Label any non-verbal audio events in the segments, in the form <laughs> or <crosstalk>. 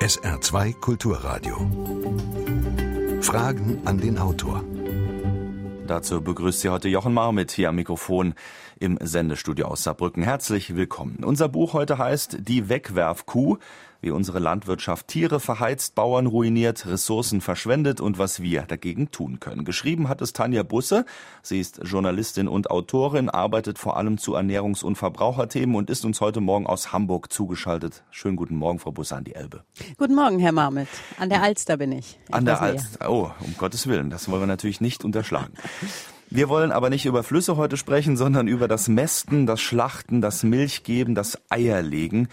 SR2 Kulturradio. Fragen an den Autor. Dazu begrüßt Sie heute Jochen Marmit hier am Mikrofon im Sendestudio aus Saarbrücken. Herzlich willkommen. Unser Buch heute heißt Die Wegwerfkuh wie unsere Landwirtschaft Tiere verheizt, Bauern ruiniert, Ressourcen verschwendet und was wir dagegen tun können. Geschrieben hat es Tanja Busse. Sie ist Journalistin und Autorin, arbeitet vor allem zu Ernährungs- und Verbraucherthemen und ist uns heute Morgen aus Hamburg zugeschaltet. Schönen guten Morgen, Frau Busse an die Elbe. Guten Morgen, Herr Marmit. An der Alster bin ich. An der Alster. Oh, um Gottes Willen. Das wollen wir natürlich nicht unterschlagen. Wir wollen aber nicht über Flüsse heute sprechen, sondern über das Mästen, das Schlachten, das Milchgeben, das Eierlegen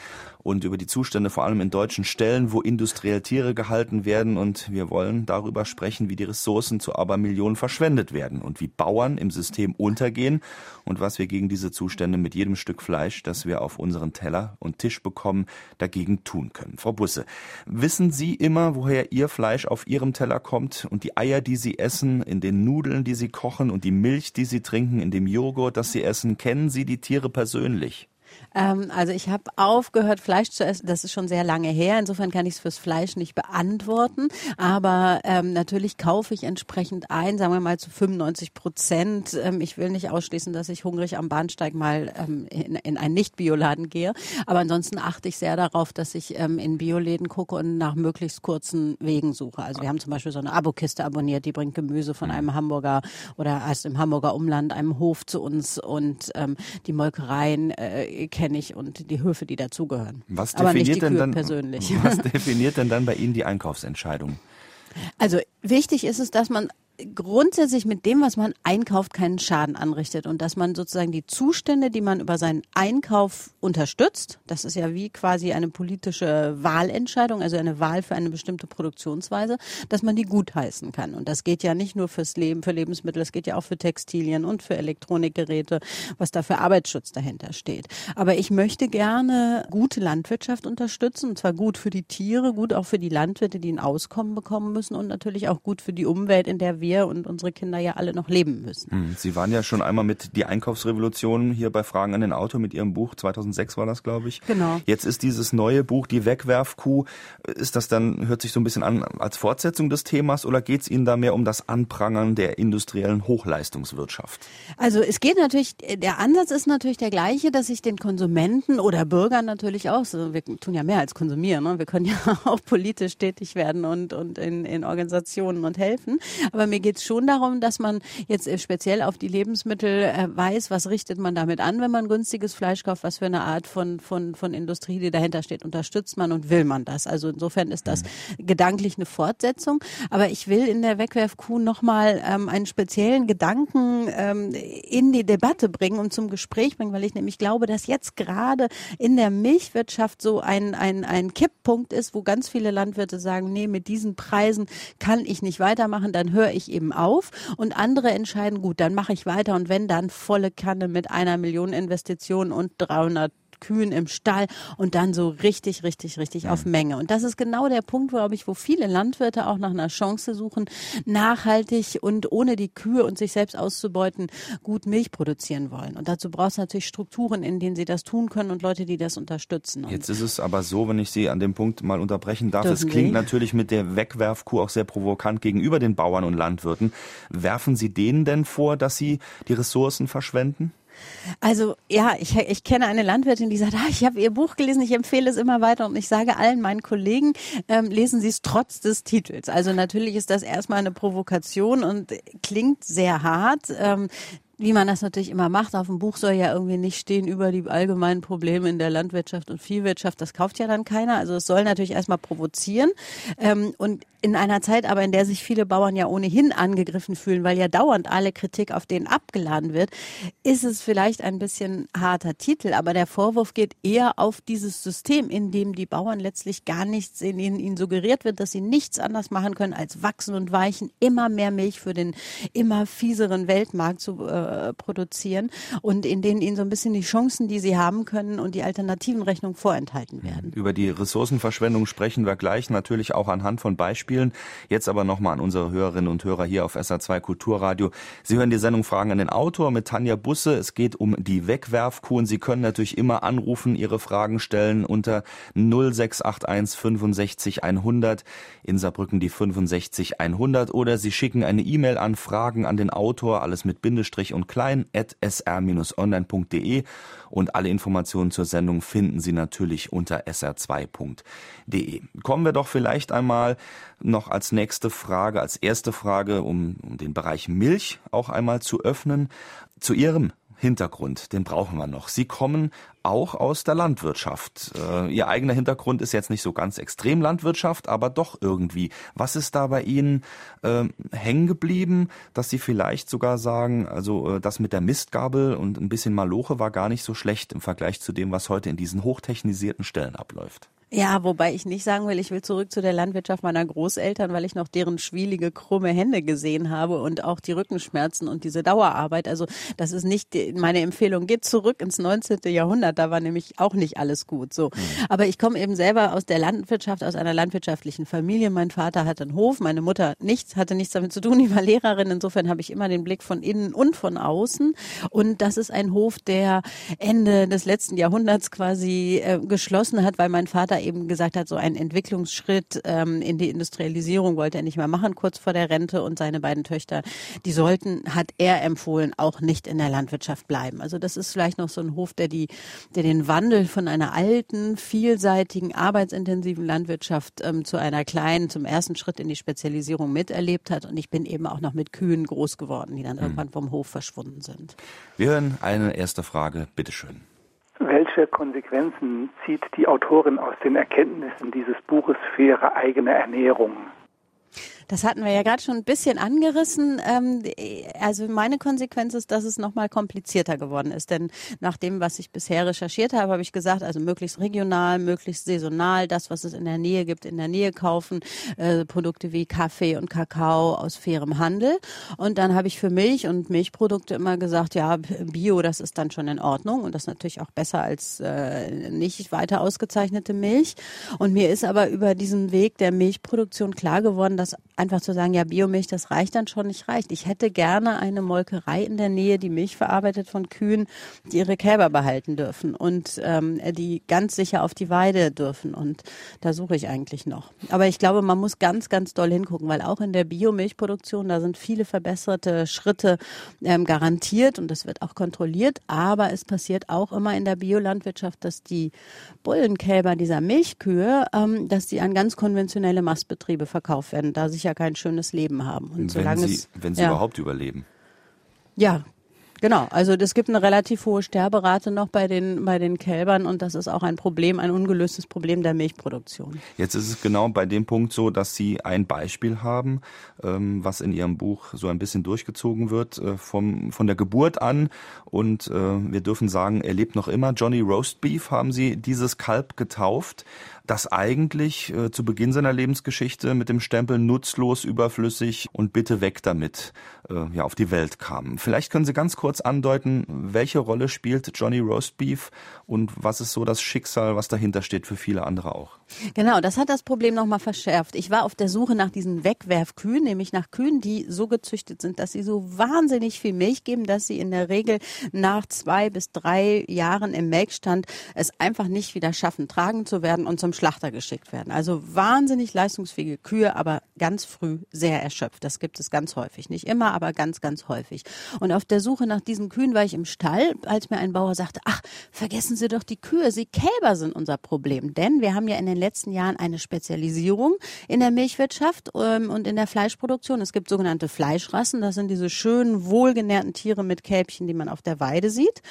und über die Zustände vor allem in deutschen Stellen, wo industriell Tiere gehalten werden. Und wir wollen darüber sprechen, wie die Ressourcen zu Abermillionen verschwendet werden und wie Bauern im System untergehen und was wir gegen diese Zustände mit jedem Stück Fleisch, das wir auf unseren Teller und Tisch bekommen, dagegen tun können. Frau Busse, wissen Sie immer, woher Ihr Fleisch auf Ihrem Teller kommt und die Eier, die Sie essen, in den Nudeln, die Sie kochen und die Milch, die Sie trinken, in dem Joghurt, das Sie essen, kennen Sie die Tiere persönlich? Ähm, also ich habe aufgehört, Fleisch zu essen. Das ist schon sehr lange her. Insofern kann ich es fürs Fleisch nicht beantworten. Aber ähm, natürlich kaufe ich entsprechend ein, sagen wir mal zu 95 Prozent. Ähm, ich will nicht ausschließen, dass ich hungrig am Bahnsteig mal ähm, in, in einen Nicht-Bioladen gehe. Aber ansonsten achte ich sehr darauf, dass ich ähm, in Bioläden gucke und nach möglichst kurzen Wegen suche. Also wir haben zum Beispiel so eine Abokiste abonniert, die bringt Gemüse von einem Hamburger oder erst im Hamburger Umland, einem Hof zu uns und ähm, die Molkereien äh, kenne ich und die Höfe, die dazugehören. Was Aber nicht definiert die denn Kühe dann persönlich. <laughs> Was <laughs> definiert denn dann bei Ihnen die Einkaufsentscheidung? Also wichtig ist es, dass man grundsätzlich mit dem, was man einkauft, keinen Schaden anrichtet und dass man sozusagen die Zustände, die man über seinen Einkauf unterstützt, das ist ja wie quasi eine politische Wahlentscheidung, also eine Wahl für eine bestimmte Produktionsweise, dass man die gutheißen kann. Und das geht ja nicht nur fürs Leben, für Lebensmittel, es geht ja auch für Textilien und für Elektronikgeräte, was da für Arbeitsschutz dahinter steht. Aber ich möchte gerne gute Landwirtschaft unterstützen, und zwar gut für die Tiere, gut auch für die Landwirte, die ein Auskommen bekommen müssen und natürlich auch gut für die Umwelt, in der wir wir und unsere Kinder ja alle noch leben müssen. Hm, Sie waren ja schon einmal mit die Einkaufsrevolution hier bei Fragen an den Auto mit Ihrem Buch 2006 war das, glaube ich. Genau. Jetzt ist dieses neue Buch die Wegwerfkuh. Ist das dann hört sich so ein bisschen an als Fortsetzung des Themas oder geht es Ihnen da mehr um das Anprangern der industriellen Hochleistungswirtschaft? Also es geht natürlich, der Ansatz ist natürlich der gleiche, dass ich den Konsumenten oder Bürgern natürlich auch, so, wir tun ja mehr als konsumieren, ne? wir können ja <laughs> auch politisch tätig werden und, und in, in Organisationen und helfen. Aber mir geht es schon darum, dass man jetzt äh, speziell auf die Lebensmittel äh, weiß, was richtet man damit an, wenn man günstiges Fleisch kauft, was für eine Art von, von, von Industrie, die dahinter steht, unterstützt man und will man das. Also insofern ist das gedanklich eine Fortsetzung. Aber ich will in der Wegwerfkuh nochmal ähm, einen speziellen Gedanken ähm, in die Debatte bringen und zum Gespräch bringen, weil ich nämlich glaube, dass jetzt gerade in der Milchwirtschaft so ein, ein, ein Kipppunkt ist, wo ganz viele Landwirte sagen, nee, mit diesen Preisen kann ich nicht weitermachen, dann höre ich eben auf. Und andere entscheiden, gut, dann mache ich weiter. Und wenn dann volle Kanne mit einer Million Investition und 300 Kühen im Stall und dann so richtig, richtig, richtig auf Menge. Und das ist genau der Punkt, glaube ich, wo viele Landwirte auch nach einer Chance suchen, nachhaltig und ohne die Kühe und sich selbst auszubeuten, gut Milch produzieren wollen. Und dazu braucht es natürlich Strukturen, in denen sie das tun können und Leute, die das unterstützen. Und Jetzt ist es aber so, wenn ich Sie an dem Punkt mal unterbrechen darf, es klingt natürlich mit der Wegwerfkuh auch sehr provokant gegenüber den Bauern und Landwirten. Werfen Sie denen denn vor, dass sie die Ressourcen verschwenden? Also ja, ich, ich kenne eine Landwirtin, die sagt, ah, ich habe ihr Buch gelesen, ich empfehle es immer weiter und ich sage allen meinen Kollegen, ähm, lesen Sie es trotz des Titels. Also natürlich ist das erstmal eine Provokation und klingt sehr hart. Ähm, wie man das natürlich immer macht. Auf dem Buch soll ja irgendwie nicht stehen über die allgemeinen Probleme in der Landwirtschaft und Viehwirtschaft. Das kauft ja dann keiner. Also es soll natürlich erstmal provozieren. Ähm, und in einer Zeit aber, in der sich viele Bauern ja ohnehin angegriffen fühlen, weil ja dauernd alle Kritik auf denen abgeladen wird, ist es vielleicht ein bisschen harter Titel. Aber der Vorwurf geht eher auf dieses System, in dem die Bauern letztlich gar nichts, in denen ihnen suggeriert wird, dass sie nichts anders machen können, als wachsen und weichen, immer mehr Milch für den immer fieseren Weltmarkt zu äh, äh, produzieren und in denen ihnen so ein bisschen die Chancen, die sie haben können und die alternativen Rechnungen vorenthalten werden. Über die Ressourcenverschwendung sprechen wir gleich natürlich auch anhand von Beispielen. Jetzt aber nochmal an unsere Hörerinnen und Hörer hier auf SA2 Kulturradio. Sie hören die Sendung Fragen an den Autor mit Tanja Busse. Es geht um die Wegwerfkuh und Sie können natürlich immer anrufen, Ihre Fragen stellen unter 0681 65 100 in Saarbrücken die 65 100 oder Sie schicken eine E-Mail an Fragen an den Autor, alles mit Bindestrich und klein, at sr-online.de und alle Informationen zur Sendung finden Sie natürlich unter sr2.de. Kommen wir doch vielleicht einmal noch als nächste Frage, als erste Frage, um, um den Bereich Milch auch einmal zu öffnen, zu Ihrem Hintergrund, den brauchen wir noch. Sie kommen auch aus der Landwirtschaft. Äh, Ihr eigener Hintergrund ist jetzt nicht so ganz extrem Landwirtschaft, aber doch irgendwie. Was ist da bei Ihnen äh, hängen geblieben, dass Sie vielleicht sogar sagen, also äh, das mit der Mistgabel und ein bisschen Maloche war gar nicht so schlecht im Vergleich zu dem, was heute in diesen hochtechnisierten Stellen abläuft? Ja, wobei ich nicht sagen will, ich will zurück zu der Landwirtschaft meiner Großeltern, weil ich noch deren schwielige, krumme Hände gesehen habe und auch die Rückenschmerzen und diese Dauerarbeit. Also das ist nicht meine Empfehlung. Geht zurück ins 19. Jahrhundert, da war nämlich auch nicht alles gut. So, mhm. aber ich komme eben selber aus der Landwirtschaft, aus einer landwirtschaftlichen Familie. Mein Vater hatte einen Hof, meine Mutter nichts, hatte nichts damit zu tun. Die war Lehrerin. Insofern habe ich immer den Blick von innen und von außen. Und das ist ein Hof, der Ende des letzten Jahrhunderts quasi äh, geschlossen hat, weil mein Vater eben gesagt hat, so einen Entwicklungsschritt ähm, in die Industrialisierung wollte er nicht mehr machen, kurz vor der Rente. Und seine beiden Töchter, die sollten, hat er empfohlen, auch nicht in der Landwirtschaft bleiben. Also das ist vielleicht noch so ein Hof, der die, der den Wandel von einer alten, vielseitigen, arbeitsintensiven Landwirtschaft ähm, zu einer kleinen, zum ersten Schritt in die Spezialisierung miterlebt hat. Und ich bin eben auch noch mit Kühen groß geworden, die dann mhm. irgendwann vom Hof verschwunden sind. Wir hören eine erste Frage, bitteschön. Welche Konsequenzen zieht die Autorin aus den Erkenntnissen dieses Buches für ihre eigene Ernährung? Das hatten wir ja gerade schon ein bisschen angerissen. Ähm, also meine Konsequenz ist, dass es nochmal komplizierter geworden ist. Denn nach dem, was ich bisher recherchiert habe, habe ich gesagt, also möglichst regional, möglichst saisonal, das, was es in der Nähe gibt, in der Nähe kaufen, äh, Produkte wie Kaffee und Kakao aus fairem Handel. Und dann habe ich für Milch und Milchprodukte immer gesagt, ja, Bio, das ist dann schon in Ordnung und das ist natürlich auch besser als äh, nicht weiter ausgezeichnete Milch. Und mir ist aber über diesen Weg der Milchproduktion klar geworden, dass einfach zu sagen, ja, Biomilch, das reicht dann schon nicht reicht. Ich hätte gerne eine Molkerei in der Nähe, die Milch verarbeitet von Kühen, die ihre Kälber behalten dürfen und ähm, die ganz sicher auf die Weide dürfen. Und da suche ich eigentlich noch. Aber ich glaube, man muss ganz, ganz doll hingucken, weil auch in der Biomilchproduktion, da sind viele verbesserte Schritte ähm, garantiert und das wird auch kontrolliert. Aber es passiert auch immer in der Biolandwirtschaft, dass die Bullenkälber dieser Milchkühe, ähm, dass die an ganz konventionelle Mastbetriebe verkauft werden, da sich ja kein schönes Leben haben. Und wenn sie, es, wenn sie ja. überhaupt überleben. Ja, Genau, also es gibt eine relativ hohe Sterberate noch bei den, bei den Kälbern und das ist auch ein Problem, ein ungelöstes Problem der Milchproduktion. Jetzt ist es genau bei dem Punkt so, dass Sie ein Beispiel haben, ähm, was in Ihrem Buch so ein bisschen durchgezogen wird, äh, vom, von der Geburt an und äh, wir dürfen sagen, er lebt noch immer. Johnny Roastbeef haben Sie dieses Kalb getauft das eigentlich äh, zu Beginn seiner Lebensgeschichte mit dem Stempel nutzlos, überflüssig und bitte weg damit äh, ja, auf die Welt kam. Vielleicht können Sie ganz kurz andeuten, welche Rolle spielt Johnny Roastbeef und was ist so das Schicksal, was dahinter steht für viele andere auch? Genau, das hat das Problem nochmal verschärft. Ich war auf der Suche nach diesen Wegwerfkühen, nämlich nach Kühen, die so gezüchtet sind, dass sie so wahnsinnig viel Milch geben, dass sie in der Regel nach zwei bis drei Jahren im Melkstand es einfach nicht wieder schaffen, tragen zu werden und zum Schlachter geschickt werden. Also wahnsinnig leistungsfähige Kühe, aber ganz früh sehr erschöpft. Das gibt es ganz häufig. Nicht immer, aber ganz, ganz häufig. Und auf der Suche nach diesen Kühen war ich im Stall, als mir ein Bauer sagte, ach, vergessen Sie doch die Kühe, sie Kälber sind unser Problem. Denn wir haben ja in den letzten Jahren eine Spezialisierung in der Milchwirtschaft ähm, und in der Fleischproduktion. Es gibt sogenannte Fleischrassen. Das sind diese schönen, wohlgenährten Tiere mit Kälbchen, die man auf der Weide sieht.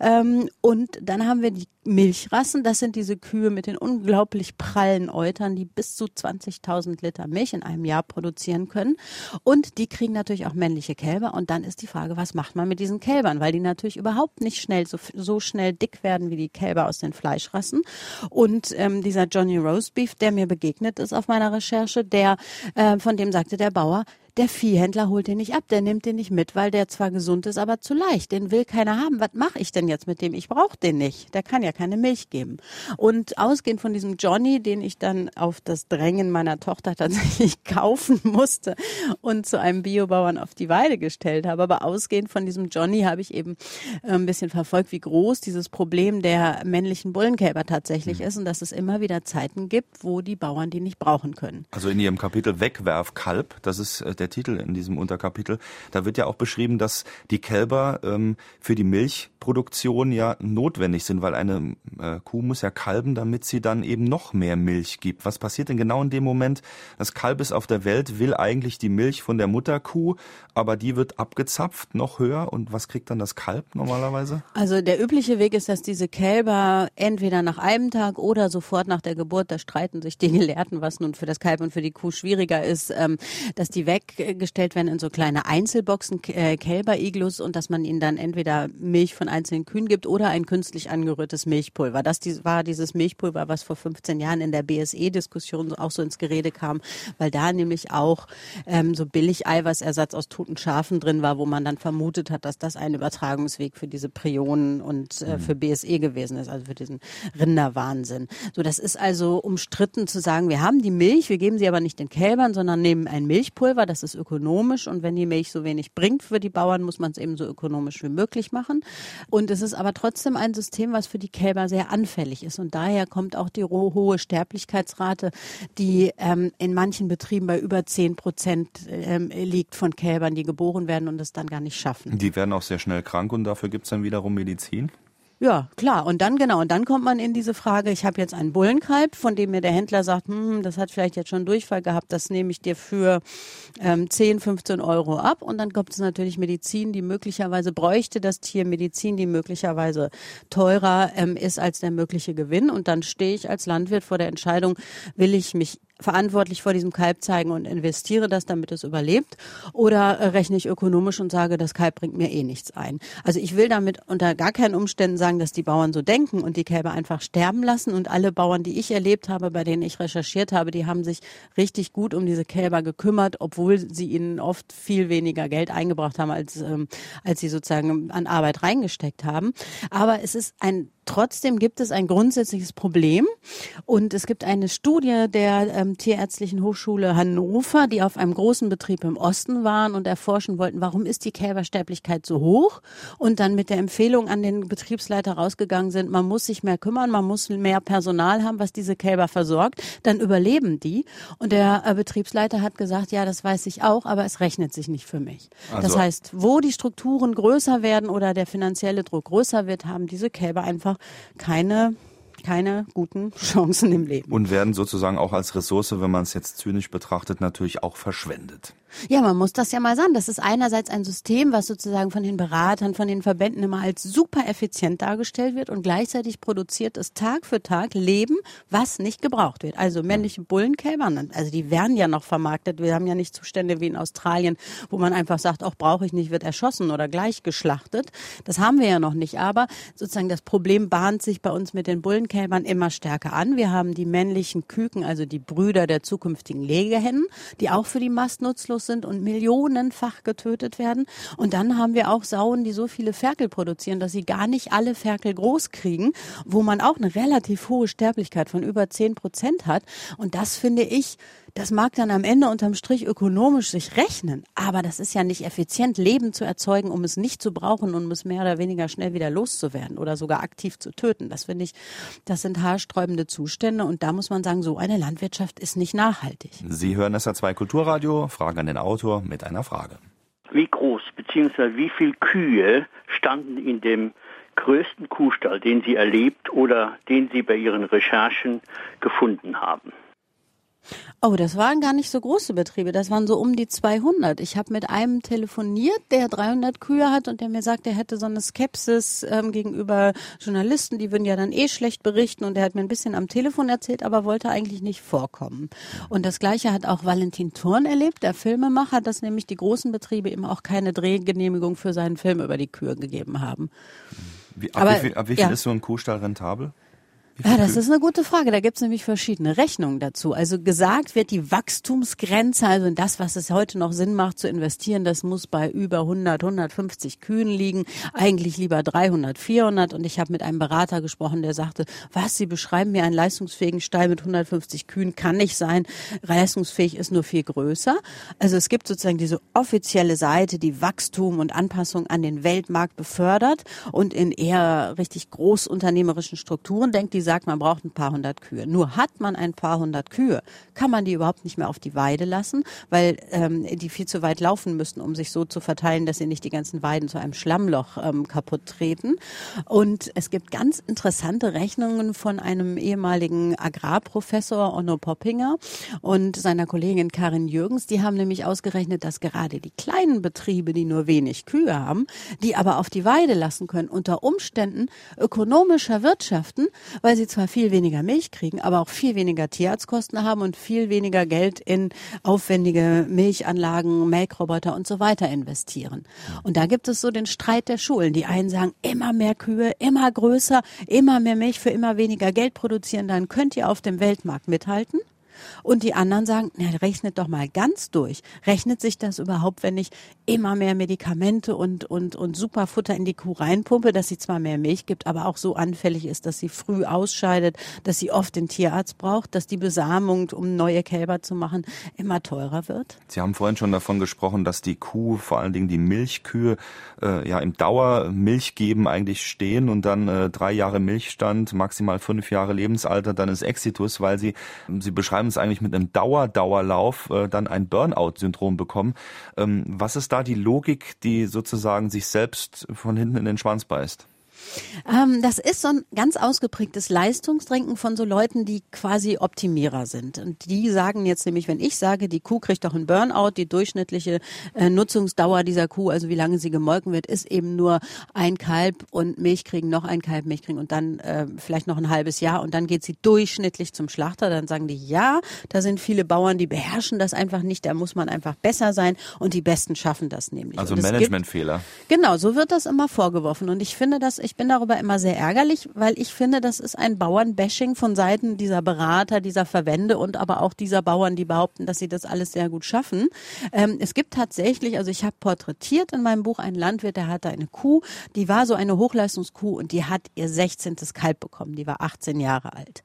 Ähm, und dann haben wir die Milchrassen. Das sind diese Kühe mit den unglaublich prallen Eutern, die bis zu 20.000 Liter Milch in einem Jahr produzieren können. Und die kriegen natürlich auch männliche Kälber. Und dann ist die Frage, was macht man mit diesen Kälbern? Weil die natürlich überhaupt nicht schnell so, so schnell dick werden wie die Kälber aus den Fleischrassen. Und ähm, dieser Johnny Roastbeef, der mir begegnet ist auf meiner Recherche, der äh, von dem sagte der Bauer, Der Viehhändler holt den nicht ab, der nimmt den nicht mit, weil der zwar gesund ist, aber zu leicht. Den will keiner haben. Was mache ich denn jetzt mit dem? Ich brauche den nicht. Der kann ja keine Milch geben. Und ausgehend von diesem Johnny, den ich dann auf das Drängen meiner Tochter tatsächlich <laughs> kaufen musste und zu einem Biobauern auf die Weide gestellt habe, aber ausgehend von diesem Johnny habe ich eben äh, ein bisschen verfolgt, wie groß dieses Problem der männlichen Bullenkälber tatsächlich mhm. ist und dass es immer wieder Zeiten gibt, wo die Bauern die nicht brauchen können. Also in Ihrem Kapitel Wegwerfkalb, das ist äh, der Titel in diesem Unterkapitel, da wird ja auch beschrieben, dass die Kälber ähm, für die Milchproduktion ja notwendig sind, weil eine äh, Kuh muss ja kalben, damit sie dann eben noch mehr Milch gibt. Was passiert denn genau in dem Moment? Das Kalb ist auf der Welt, will eigentlich die Milch von der Mutterkuh, aber die wird abgezapft, noch höher. Und was kriegt dann das Kalb normalerweise? Also der übliche Weg ist, dass diese Kälber entweder nach einem Tag oder sofort nach der Geburt, da streiten sich die Gelehrten, was nun für das Kalb und für die Kuh schwieriger ist, ähm, dass die weggestellt werden in so kleine Einzelboxen, äh, Kälberiglus und dass man ihnen dann entweder Milch von einzelnen Kühen gibt oder ein künstlich angerührtes Milchpulver. Das war dieses Milchpulver, was vor 15 Jahren in der BSE-Diskussion auch so ins Gerede kam, weil da nämlich auch ähm, so billig Eiweißersatz aus toten Schafen drin war, wo man dann vermutet hat, dass das ein Übertragungsweg für diese Prionen und äh, für BSE gewesen ist, also für diesen Rinderwahnsinn. So, das ist also umstritten zu sagen, wir haben die Milch, wir geben sie aber nicht den Kälbern, sondern nehmen ein Milchpulver, das ist ökonomisch und wenn die Milch so wenig bringt für die Bauern, muss man es eben so ökonomisch wie möglich machen. Und es ist aber trotzdem ein System, was für die Kälber sehr anfällig ist und daher kommt auch die hohe Sterblichkeitsrate, die ähm, in manchen Betrieben bei über 10 Prozent ähm, liegt von Kälbern, die geboren werden und es dann gar nicht schaffen. Die werden auch sehr schnell krank und dafür gibt es dann wiederum Medizin? Ja, klar. Und dann genau, und dann kommt man in diese Frage, ich habe jetzt einen Bullenkalb, von dem mir der Händler sagt, hm, das hat vielleicht jetzt schon Durchfall gehabt, das nehme ich dir für ähm, 10, 15 Euro ab. Und dann kommt es natürlich Medizin, die möglicherweise bräuchte das Tier Medizin, die möglicherweise teurer ähm, ist als der mögliche Gewinn. Und dann stehe ich als Landwirt vor der Entscheidung, will ich mich verantwortlich vor diesem Kalb zeigen und investiere das, damit es überlebt? Oder äh, rechne ich ökonomisch und sage, das Kalb bringt mir eh nichts ein? Also ich will damit unter gar keinen Umständen sagen, dass die Bauern so denken und die Kälber einfach sterben lassen. Und alle Bauern, die ich erlebt habe, bei denen ich recherchiert habe, die haben sich richtig gut um diese Kälber gekümmert, obwohl sie ihnen oft viel weniger Geld eingebracht haben, als, ähm, als sie sozusagen an Arbeit reingesteckt haben. Aber es ist ein Trotzdem gibt es ein grundsätzliches Problem. Und es gibt eine Studie der ähm, Tierärztlichen Hochschule Hannover, die auf einem großen Betrieb im Osten waren und erforschen wollten, warum ist die Kälbersterblichkeit so hoch? Und dann mit der Empfehlung an den Betriebsleiter rausgegangen sind, man muss sich mehr kümmern, man muss mehr Personal haben, was diese Kälber versorgt, dann überleben die. Und der äh, Betriebsleiter hat gesagt, ja, das weiß ich auch, aber es rechnet sich nicht für mich. Also das heißt, wo die Strukturen größer werden oder der finanzielle Druck größer wird, haben diese Kälber einfach keine keine guten <laughs> Chancen im Leben. Und werden sozusagen auch als Ressource, wenn man es jetzt zynisch betrachtet, natürlich auch verschwendet. Ja, man muss das ja mal sagen. Das ist einerseits ein System, was sozusagen von den Beratern, von den Verbänden immer als super effizient dargestellt wird und gleichzeitig produziert es Tag für Tag Leben, was nicht gebraucht wird. Also männliche Bullenkälber, also die werden ja noch vermarktet. Wir haben ja nicht Zustände wie in Australien, wo man einfach sagt, auch brauche ich nicht, wird erschossen oder gleich geschlachtet. Das haben wir ja noch nicht. Aber sozusagen das Problem bahnt sich bei uns mit den Bullenkälbern immer stärker an. Wir haben die männlichen Küken, also die Brüder der zukünftigen Legehennen, die auch für die Mast nutzlos sind und millionenfach getötet werden. Und dann haben wir auch Sauen, die so viele Ferkel produzieren, dass sie gar nicht alle Ferkel groß kriegen, wo man auch eine relativ hohe Sterblichkeit von über zehn Prozent hat. Und das finde ich, das mag dann am Ende unterm Strich ökonomisch sich rechnen, aber das ist ja nicht effizient, Leben zu erzeugen, um es nicht zu brauchen und um es mehr oder weniger schnell wieder loszuwerden oder sogar aktiv zu töten. Das finde ich, das sind haarsträubende Zustände und da muss man sagen, so eine Landwirtschaft ist nicht nachhaltig. Sie hören SA2 Kulturradio, Fragen an den Autor mit einer Frage. Wie groß bzw. wie viele Kühe standen in dem größten Kuhstall, den Sie erlebt oder den Sie bei Ihren Recherchen gefunden haben? Oh, das waren gar nicht so große Betriebe. Das waren so um die 200. Ich habe mit einem telefoniert, der 300 Kühe hat und der mir sagt, er hätte so eine Skepsis ähm, gegenüber Journalisten. Die würden ja dann eh schlecht berichten und er hat mir ein bisschen am Telefon erzählt, aber wollte eigentlich nicht vorkommen. Und das Gleiche hat auch Valentin Thurn erlebt, der Filmemacher, dass nämlich die großen Betriebe ihm auch keine Drehgenehmigung für seinen Film über die Kühe gegeben haben. Wie, ab, aber, wie viel, ab wie viel ja. ist so ein Kuhstall rentabel? Ja, das ist eine gute Frage. Da gibt es nämlich verschiedene Rechnungen dazu. Also gesagt wird, die Wachstumsgrenze, also in das, was es heute noch Sinn macht zu investieren, das muss bei über 100, 150 Kühen liegen. Eigentlich lieber 300, 400. Und ich habe mit einem Berater gesprochen, der sagte, was, Sie beschreiben mir einen leistungsfähigen Stall mit 150 Kühen, kann nicht sein. Leistungsfähig ist nur viel größer. Also es gibt sozusagen diese offizielle Seite, die Wachstum und Anpassung an den Weltmarkt befördert und in eher richtig großunternehmerischen Strukturen denkt, die sagt, man braucht ein paar hundert Kühe. Nur hat man ein paar hundert Kühe, kann man die überhaupt nicht mehr auf die Weide lassen, weil ähm, die viel zu weit laufen müssten, um sich so zu verteilen, dass sie nicht die ganzen Weiden zu einem Schlammloch ähm, kaputt treten. Und es gibt ganz interessante Rechnungen von einem ehemaligen Agrarprofessor Onno Poppinger und seiner Kollegin Karin Jürgens. Die haben nämlich ausgerechnet, dass gerade die kleinen Betriebe, die nur wenig Kühe haben, die aber auf die Weide lassen können, unter Umständen ökonomischer wirtschaften, weil weil sie zwar viel weniger Milch kriegen, aber auch viel weniger Tierarztkosten haben und viel weniger Geld in aufwendige Milchanlagen, Melkroboter und so weiter investieren. Und da gibt es so den Streit der Schulen. Die einen sagen, immer mehr Kühe, immer größer, immer mehr Milch für immer weniger Geld produzieren, dann könnt ihr auf dem Weltmarkt mithalten. Und die anderen sagen, na, rechnet doch mal ganz durch. Rechnet sich das überhaupt, wenn ich immer mehr Medikamente und, und, und Superfutter in die Kuh reinpumpe, dass sie zwar mehr Milch gibt, aber auch so anfällig ist, dass sie früh ausscheidet, dass sie oft den Tierarzt braucht, dass die Besamung, um neue Kälber zu machen, immer teurer wird? Sie haben vorhin schon davon gesprochen, dass die Kuh, vor allen Dingen die Milchkühe, äh, ja im Dauermilch geben eigentlich stehen und dann äh, drei Jahre Milchstand, maximal fünf Jahre Lebensalter, dann ist Exitus, weil sie, sie beschreiben es eigentlich mit einem Dauer-Dauerlauf äh, dann ein Burnout-Syndrom bekommen. Ähm, was ist da die Logik, die sozusagen sich selbst von hinten in den Schwanz beißt? Ähm, das ist so ein ganz ausgeprägtes Leistungsdenken von so Leuten, die quasi Optimierer sind. Und die sagen jetzt nämlich, wenn ich sage, die Kuh kriegt doch einen Burnout, die durchschnittliche äh, Nutzungsdauer dieser Kuh, also wie lange sie gemolken wird, ist eben nur ein Kalb und Milch kriegen, noch ein Kalb Milch kriegen und dann äh, vielleicht noch ein halbes Jahr und dann geht sie durchschnittlich zum Schlachter. Dann sagen die, ja, da sind viele Bauern, die beherrschen das einfach nicht, da muss man einfach besser sein und die Besten schaffen das nämlich. Also Managementfehler. Genau, so wird das immer vorgeworfen und ich finde das, ich bin darüber immer sehr ärgerlich, weil ich finde, das ist ein Bauernbashing von Seiten dieser Berater, dieser Verbände und aber auch dieser Bauern, die behaupten, dass sie das alles sehr gut schaffen. Ähm, es gibt tatsächlich, also ich habe porträtiert in meinem Buch einen Landwirt, der hatte eine Kuh, die war so eine Hochleistungskuh und die hat ihr 16. Kalb bekommen, die war 18 Jahre alt.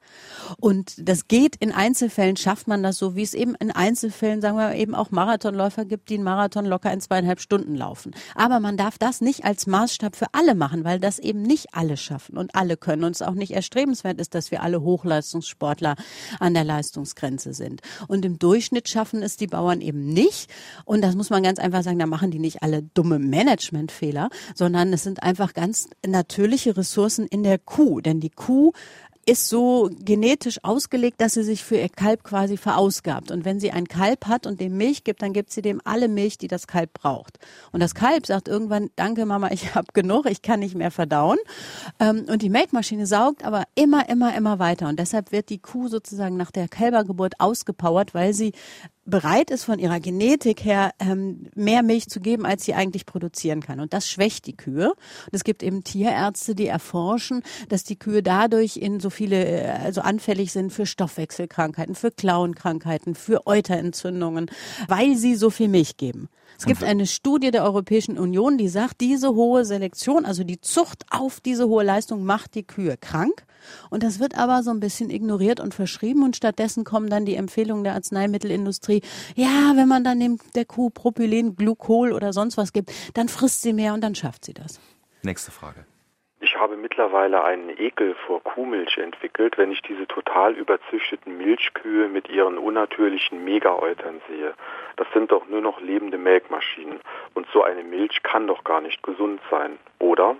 Und das geht in Einzelfällen, schafft man das so, wie es eben in Einzelfällen, sagen wir eben auch Marathonläufer gibt, die einen Marathon locker in zweieinhalb Stunden laufen. Aber man darf das nicht als Maßstab für alle machen, weil das eben nicht alle schaffen und alle können und es auch nicht erstrebenswert ist, dass wir alle Hochleistungssportler an der Leistungsgrenze sind. Und im Durchschnitt schaffen es die Bauern eben nicht. Und das muss man ganz einfach sagen, da machen die nicht alle dumme Managementfehler, sondern es sind einfach ganz natürliche Ressourcen in der Kuh. Denn die Kuh ist so genetisch ausgelegt, dass sie sich für ihr Kalb quasi verausgabt. Und wenn sie ein Kalb hat und dem Milch gibt, dann gibt sie dem alle Milch, die das Kalb braucht. Und das Kalb sagt irgendwann, danke Mama, ich habe genug, ich kann nicht mehr verdauen. Ähm, und die Melkmaschine saugt aber immer, immer, immer weiter. Und deshalb wird die Kuh sozusagen nach der Kälbergeburt ausgepowert, weil sie bereit ist, von ihrer Genetik her ähm, mehr Milch zu geben, als sie eigentlich produzieren kann. Und das schwächt die Kühe. Und es gibt eben Tierärzte, die erforschen, dass die Kühe dadurch in so viele, äh, also anfällig sind für Stoffwechselkrankheiten, für Klauenkrankheiten, für Euterentzündungen, weil sie so viel Milch geben. Es gibt eine Studie der Europäischen Union, die sagt, diese hohe Selektion, also die Zucht auf diese hohe Leistung macht die Kühe krank. Und das wird aber so ein bisschen ignoriert und verschrieben und stattdessen kommen dann die Empfehlungen der Arzneimittelindustrie. Ja, wenn man dann dem, der Kuh Propylen, Glukol oder sonst was gibt, dann frisst sie mehr und dann schafft sie das. Nächste Frage. Ich habe mittlerweile einen Ekel vor Kuhmilch entwickelt, wenn ich diese total überzüchteten Milchkühe mit ihren unnatürlichen Megaeutern sehe. Das sind doch nur noch lebende Melkmaschinen. Und so eine Milch kann doch gar nicht gesund sein, oder?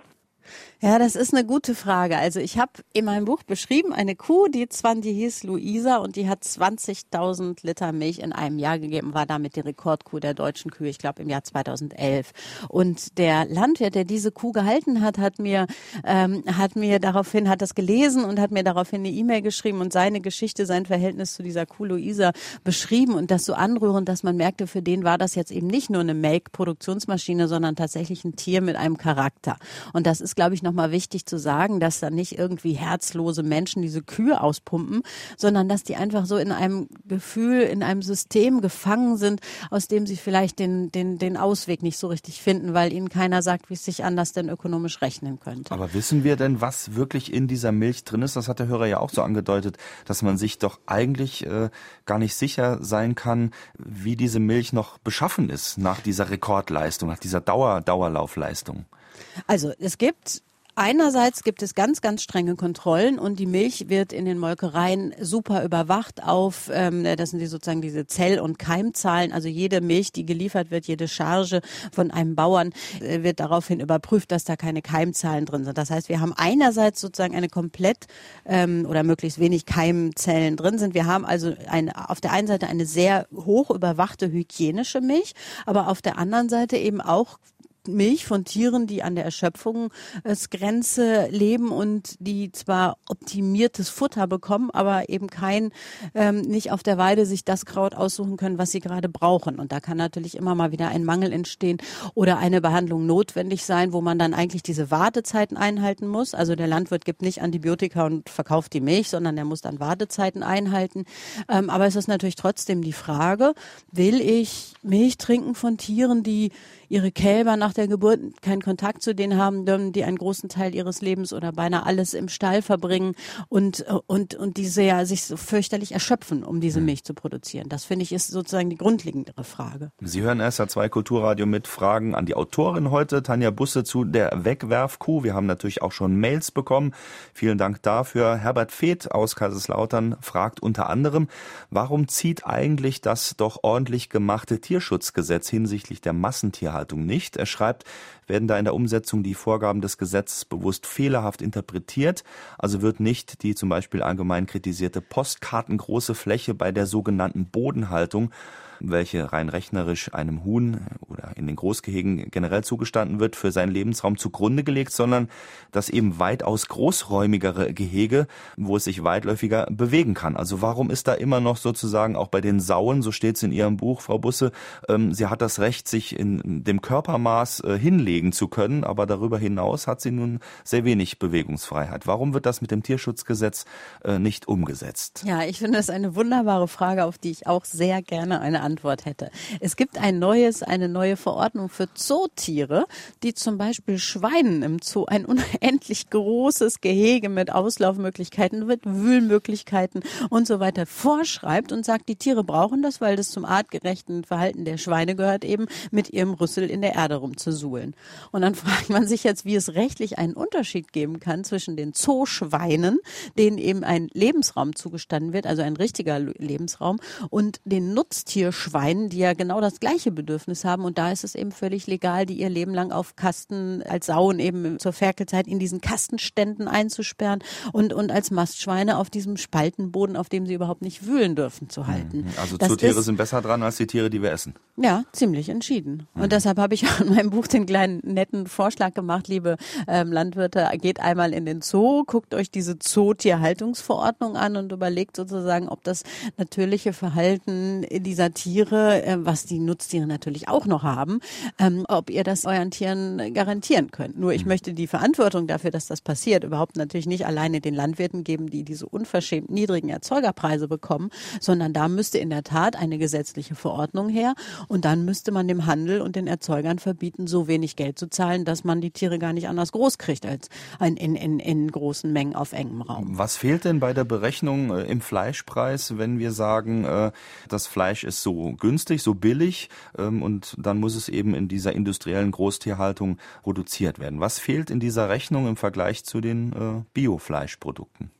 Ja, das ist eine gute Frage. Also ich habe in meinem Buch beschrieben, eine Kuh, die zwar, die hieß Luisa und die hat 20.000 Liter Milch in einem Jahr gegeben, war damit die Rekordkuh der deutschen Kühe, ich glaube im Jahr 2011. Und der Landwirt, der diese Kuh gehalten hat, hat mir, ähm, hat mir daraufhin, hat das gelesen und hat mir daraufhin eine E-Mail geschrieben und seine Geschichte, sein Verhältnis zu dieser Kuh Luisa beschrieben und das so anrührend, dass man merkte, für den war das jetzt eben nicht nur eine Melkproduktionsmaschine, sondern tatsächlich ein Tier mit einem Charakter. Und das ist ist, glaube ich, nochmal wichtig zu sagen, dass da nicht irgendwie herzlose Menschen diese Kühe auspumpen, sondern dass die einfach so in einem Gefühl, in einem System gefangen sind, aus dem sie vielleicht den, den, den Ausweg nicht so richtig finden, weil ihnen keiner sagt, wie es sich anders denn ökonomisch rechnen könnte. Aber wissen wir denn, was wirklich in dieser Milch drin ist? Das hat der Hörer ja auch so angedeutet, dass man sich doch eigentlich äh, gar nicht sicher sein kann, wie diese Milch noch beschaffen ist nach dieser Rekordleistung, nach dieser Dauer, Dauerlaufleistung. Also es gibt Einerseits gibt es ganz, ganz strenge Kontrollen und die Milch wird in den Molkereien super überwacht auf, ähm, das sind die sozusagen diese Zell- und Keimzahlen. Also jede Milch, die geliefert wird, jede Charge von einem Bauern äh, wird daraufhin überprüft, dass da keine Keimzahlen drin sind. Das heißt, wir haben einerseits sozusagen eine komplett ähm, oder möglichst wenig Keimzellen drin sind. Wir haben also eine, auf der einen Seite eine sehr hoch überwachte hygienische Milch, aber auf der anderen Seite eben auch Milch von Tieren, die an der Erschöpfungsgrenze leben und die zwar optimiertes Futter bekommen, aber eben kein, ähm, nicht auf der Weide sich das Kraut aussuchen können, was sie gerade brauchen. Und da kann natürlich immer mal wieder ein Mangel entstehen oder eine Behandlung notwendig sein, wo man dann eigentlich diese Wartezeiten einhalten muss. Also der Landwirt gibt nicht Antibiotika und verkauft die Milch, sondern der muss dann Wartezeiten einhalten. Ähm, aber es ist natürlich trotzdem die Frage, will ich Milch trinken von Tieren, die ihre Kälber nach der Geburt keinen Kontakt zu denen haben, die einen großen Teil ihres Lebens oder beinahe alles im Stall verbringen und, und, und diese ja sich so fürchterlich erschöpfen, um diese hm. Milch zu produzieren. Das finde ich ist sozusagen die grundlegendere Frage. Sie hören SA2 Kulturradio mit Fragen an die Autorin heute, Tanja Busse zu der Wegwerfkuh. Wir haben natürlich auch schon Mails bekommen. Vielen Dank dafür. Herbert Feeth aus Kaiserslautern fragt unter anderem, warum zieht eigentlich das doch ordentlich gemachte Tierschutzgesetz hinsichtlich der Massentierhaltung Tierhaltung nicht. Er schreibt, werden da in der Umsetzung die Vorgaben des Gesetzes bewusst fehlerhaft interpretiert. Also wird nicht die zum Beispiel allgemein kritisierte postkartengroße Fläche bei der sogenannten Bodenhaltung welche rein rechnerisch einem Huhn oder in den Großgehegen generell zugestanden wird, für seinen Lebensraum zugrunde gelegt, sondern das eben weitaus großräumigere Gehege, wo es sich weitläufiger bewegen kann. Also warum ist da immer noch sozusagen auch bei den Sauen, so steht es in Ihrem Buch, Frau Busse, ähm, sie hat das Recht, sich in dem Körpermaß äh, hinlegen zu können, aber darüber hinaus hat sie nun sehr wenig Bewegungsfreiheit. Warum wird das mit dem Tierschutzgesetz äh, nicht umgesetzt? Ja, ich finde das eine wunderbare Frage, auf die ich auch sehr gerne eine Antwort Antwort hätte. Es gibt ein neues, eine neue Verordnung für Zootiere, die zum Beispiel Schweinen im Zoo ein <laughs> unendlich großes Gehege mit Auslaufmöglichkeiten, mit Wühlmöglichkeiten und so weiter vorschreibt und sagt, die Tiere brauchen das, weil das zum artgerechten Verhalten der Schweine gehört, eben mit ihrem Rüssel in der Erde rumzusuhlen. Und dann <laughs> fragt man sich jetzt, wie es rechtlich einen Unterschied geben kann zwischen den Zooschweinen, denen eben ein Lebensraum zugestanden wird, also ein richtiger Lebensraum, und den Nutztierschweinen, Schweinen, die ja genau das gleiche Bedürfnis haben. Und da ist es eben völlig legal, die ihr Leben lang auf Kasten als Sauen eben zur Ferkelzeit in diesen Kastenständen einzusperren und, und als Mastschweine auf diesem Spaltenboden, auf dem sie überhaupt nicht wühlen dürfen, zu halten. Mhm. Also das Zootiere sind besser dran als die Tiere, die wir essen. Ja, ziemlich entschieden. Mhm. Und deshalb habe ich <laughs> auch in meinem Buch den kleinen netten Vorschlag gemacht, liebe ähm, Landwirte, geht einmal in den Zoo, guckt euch diese Zootierhaltungsverordnung an und überlegt sozusagen, ob das natürliche Verhalten dieser Tiere Tiere, äh, was die Nutztiere natürlich auch noch haben, ähm, ob ihr das euren Tieren garantieren könnt. Nur ich mhm. möchte die Verantwortung dafür, dass das passiert, überhaupt natürlich nicht alleine den Landwirten geben, die diese unverschämt niedrigen Erzeugerpreise bekommen, sondern da müsste in der Tat eine gesetzliche Verordnung her und dann müsste man dem Handel und den Erzeugern verbieten, so wenig Geld zu zahlen, dass man die Tiere gar nicht anders groß kriegt als in, in, in, in großen Mengen auf engem Raum. Was fehlt denn bei der Berechnung äh, im Fleischpreis, wenn wir sagen, äh, das Fleisch ist so günstig, so billig ähm, und dann muss es eben in dieser industriellen Großtierhaltung produziert werden. Was fehlt in dieser Rechnung im Vergleich zu den äh, Biofleischprodukten?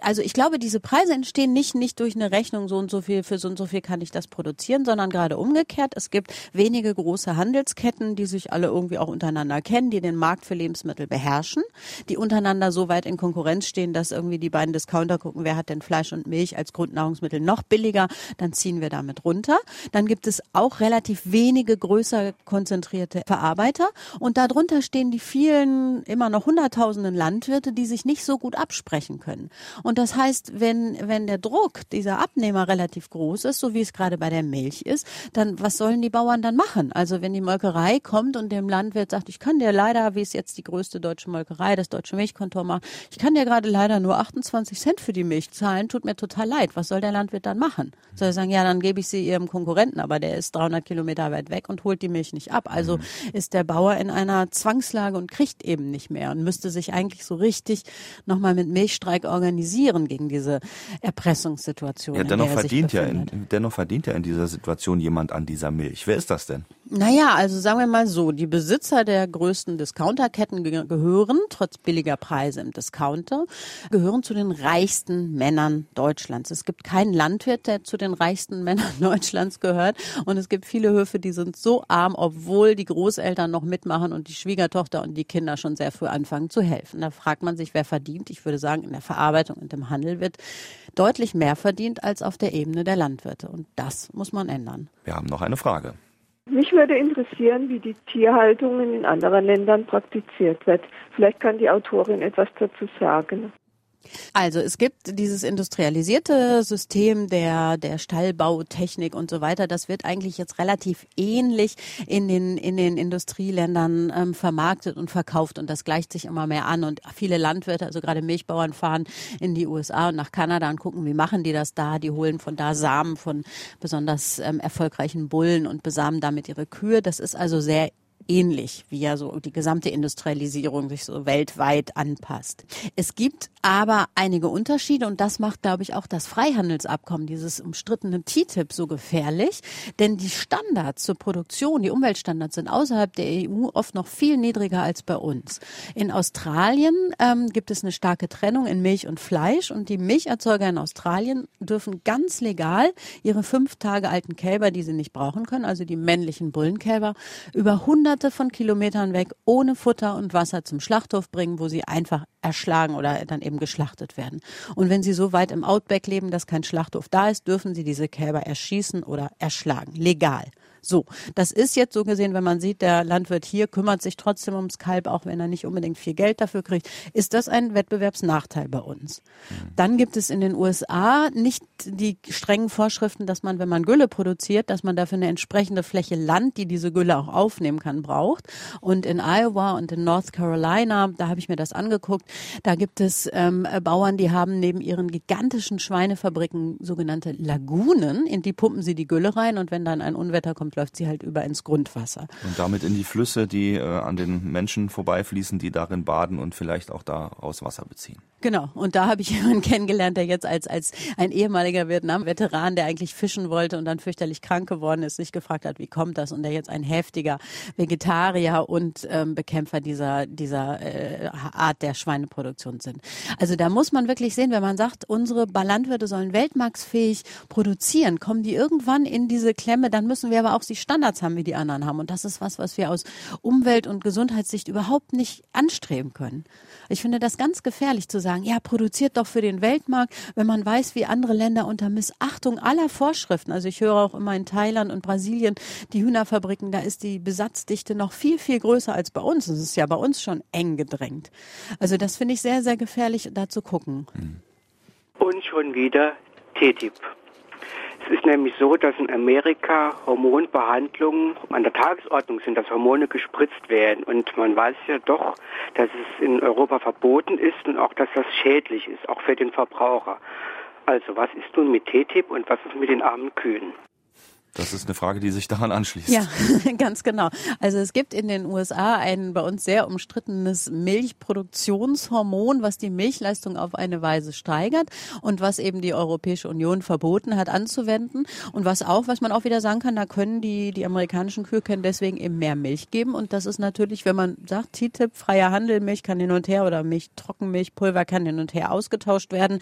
Also ich glaube, diese Preise entstehen nicht, nicht durch eine Rechnung, so und so viel, für so und so viel kann ich das produzieren, sondern gerade umgekehrt. Es gibt wenige große Handelsketten, die sich alle irgendwie auch untereinander kennen, die den Markt für Lebensmittel beherrschen, die untereinander so weit in Konkurrenz stehen, dass irgendwie die beiden Discounter gucken, wer hat denn Fleisch und Milch als Grundnahrungsmittel noch billiger, dann ziehen wir damit runter. Dann gibt es auch relativ wenige größer konzentrierte Verarbeiter und darunter stehen die vielen, immer noch hunderttausenden Landwirte, die sich nicht so gut absprechen können. Und das heißt, wenn, wenn der Druck dieser Abnehmer relativ groß ist, so wie es gerade bei der Milch ist, dann was sollen die Bauern dann machen? Also wenn die Molkerei kommt und dem Landwirt sagt, ich kann dir leider, wie es jetzt die größte deutsche Molkerei, das deutsche Milchkontor macht, ich kann dir gerade leider nur 28 Cent für die Milch zahlen, tut mir total leid. Was soll der Landwirt dann machen? Soll er sagen, ja, dann gebe ich sie ihrem Konkurrenten, aber der ist 300 Kilometer weit weg und holt die Milch nicht ab. Also mhm. ist der Bauer in einer Zwangslage und kriegt eben nicht mehr und müsste sich eigentlich so richtig nochmal mit Milchstreik organisieren gegen diese Erpressungssituation. Ja, dennoch verdient ja in, dennoch verdient ja in dieser Situation jemand an dieser Milch. Wer ist das denn? Naja, also sagen wir mal so, die Besitzer der größten Discounterketten gehören, trotz billiger Preise im Discounter, gehören zu den reichsten Männern Deutschlands. Es gibt keinen Landwirt, der zu den reichsten Männern <laughs> Deutschlands gehört. Und es gibt viele Höfe, die sind so arm, obwohl die Großeltern noch mitmachen und die Schwiegertochter und die Kinder schon sehr früh anfangen zu helfen. Da fragt man sich, wer verdient. Ich würde sagen, in der Verarbeitung und im Handel wird deutlich mehr verdient als auf der Ebene der Landwirte. Und das muss man ändern. Wir haben noch eine Frage. Mich würde interessieren, wie die Tierhaltung in anderen Ländern praktiziert wird. Vielleicht kann die Autorin etwas dazu sagen. Also es gibt dieses industrialisierte System der, der Stallbautechnik und so weiter. Das wird eigentlich jetzt relativ ähnlich in den, in den Industrieländern ähm, vermarktet und verkauft und das gleicht sich immer mehr an. Und viele Landwirte, also gerade Milchbauern, fahren in die USA und nach Kanada und gucken, wie machen die das da. Die holen von da Samen von besonders ähm, erfolgreichen Bullen und besamen damit ihre Kühe. Das ist also sehr ähnlich, wie ja so die gesamte Industrialisierung sich so weltweit anpasst. Es gibt aber einige Unterschiede und das macht, glaube ich, auch das Freihandelsabkommen, dieses umstrittene TTIP so gefährlich, denn die Standards zur Produktion, die Umweltstandards sind außerhalb der EU oft noch viel niedriger als bei uns. In Australien ähm, gibt es eine starke Trennung in Milch und Fleisch und die Milcherzeuger in Australien dürfen ganz legal ihre fünf Tage alten Kälber, die sie nicht brauchen können, also die männlichen Bullenkälber, über 100 hunderte von Kilometern weg ohne Futter und Wasser zum Schlachthof bringen, wo sie einfach erschlagen oder dann eben geschlachtet werden. Und wenn sie so weit im Outback leben, dass kein Schlachthof da ist, dürfen sie diese Kälber erschießen oder erschlagen. Legal. So, das ist jetzt so gesehen, wenn man sieht, der Landwirt hier kümmert sich trotzdem ums Kalb, auch wenn er nicht unbedingt viel Geld dafür kriegt, ist das ein Wettbewerbsnachteil bei uns. Dann gibt es in den USA nicht die strengen Vorschriften, dass man, wenn man Gülle produziert, dass man dafür eine entsprechende Fläche Land, die diese Gülle auch aufnehmen kann, braucht. Und in Iowa und in North Carolina, da habe ich mir das angeguckt, da gibt es ähm, Bauern, die haben neben ihren gigantischen Schweinefabriken sogenannte Lagunen, in die pumpen sie die Gülle rein und wenn dann ein Unwetter kommt, läuft sie halt über ins Grundwasser. Und damit in die Flüsse, die äh, an den Menschen vorbeifließen, die darin baden und vielleicht auch daraus Wasser beziehen. Genau. Und da habe ich <laughs> jemanden kennengelernt, der jetzt als, als ein ehemaliger Vietnam-Veteran, der eigentlich fischen wollte und dann fürchterlich krank geworden ist, sich gefragt hat, wie kommt das? Und der jetzt ein heftiger Vegetarier und ähm, Bekämpfer dieser, dieser äh, Art der Schweineproduktion sind. Also da muss man wirklich sehen, wenn man sagt, unsere Landwirte sollen weltmarktfähig produzieren, kommen die irgendwann in diese Klemme, dann müssen wir aber auch die Standards haben, wie die anderen haben. Und das ist was, was wir aus Umwelt- und Gesundheitssicht überhaupt nicht anstreben können. Ich finde das ganz gefährlich zu sagen, ja, produziert doch für den Weltmarkt, wenn man weiß, wie andere Länder unter Missachtung aller Vorschriften, also ich höre auch immer in Thailand und Brasilien, die Hühnerfabriken, da ist die Besatzdichte noch viel, viel größer als bei uns. Es ist ja bei uns schon eng gedrängt. Also das finde ich sehr, sehr gefährlich, da zu gucken. Und schon wieder TTIP. Es ist nämlich so, dass in Amerika Hormonbehandlungen an der Tagesordnung sind, dass Hormone gespritzt werden. Und man weiß ja doch, dass es in Europa verboten ist und auch, dass das schädlich ist, auch für den Verbraucher. Also was ist nun mit TTIP und was ist mit den armen Kühen? Das ist eine Frage, die sich daran anschließt. Ja, <laughs> ganz genau. Also es gibt in den USA ein bei uns sehr umstrittenes Milchproduktionshormon, was die Milchleistung auf eine Weise steigert und was eben die Europäische Union verboten hat anzuwenden und was auch, was man auch wieder sagen kann, da können die, die amerikanischen Kühe können deswegen eben mehr Milch geben und das ist natürlich, wenn man sagt, TTIP, freier Handel, Milch kann hin und her oder Milch, Trockenmilch, Pulver kann hin und her ausgetauscht werden.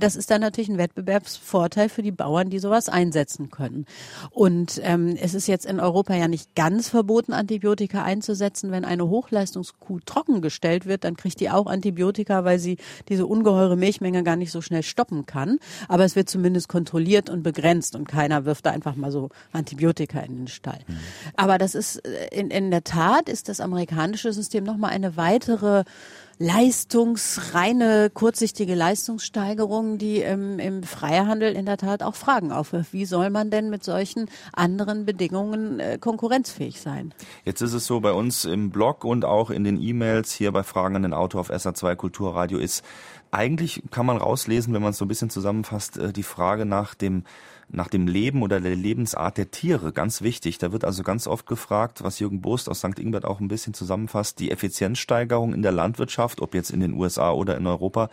Das ist dann natürlich ein Wettbewerbsvorteil für die Bauern, die sowas einsetzen können. Und ähm, es ist jetzt in Europa ja nicht ganz verboten, Antibiotika einzusetzen. Wenn eine Hochleistungskuh trockengestellt wird, dann kriegt die auch Antibiotika, weil sie diese ungeheure Milchmenge gar nicht so schnell stoppen kann. Aber es wird zumindest kontrolliert und begrenzt und keiner wirft da einfach mal so Antibiotika in den Stall. Mhm. Aber das ist äh, in, in der Tat ist das amerikanische System nochmal eine weitere leistungsreine, kurzsichtige Leistungssteigerung, die im, im Freihandel in der Tat auch Fragen aufwirft. Wie soll man denn mit solchen anderen Bedingungen äh, konkurrenzfähig sein? Jetzt ist es so bei uns im Blog und auch in den E-Mails hier bei Fragen an den Autor auf SA2 Kulturradio ist eigentlich kann man rauslesen, wenn man es so ein bisschen zusammenfasst, äh, die Frage nach dem nach dem Leben oder der Lebensart der Tiere, ganz wichtig. Da wird also ganz oft gefragt, was Jürgen Burst aus St. Ingbert auch ein bisschen zusammenfasst, die Effizienzsteigerung in der Landwirtschaft, ob jetzt in den USA oder in Europa,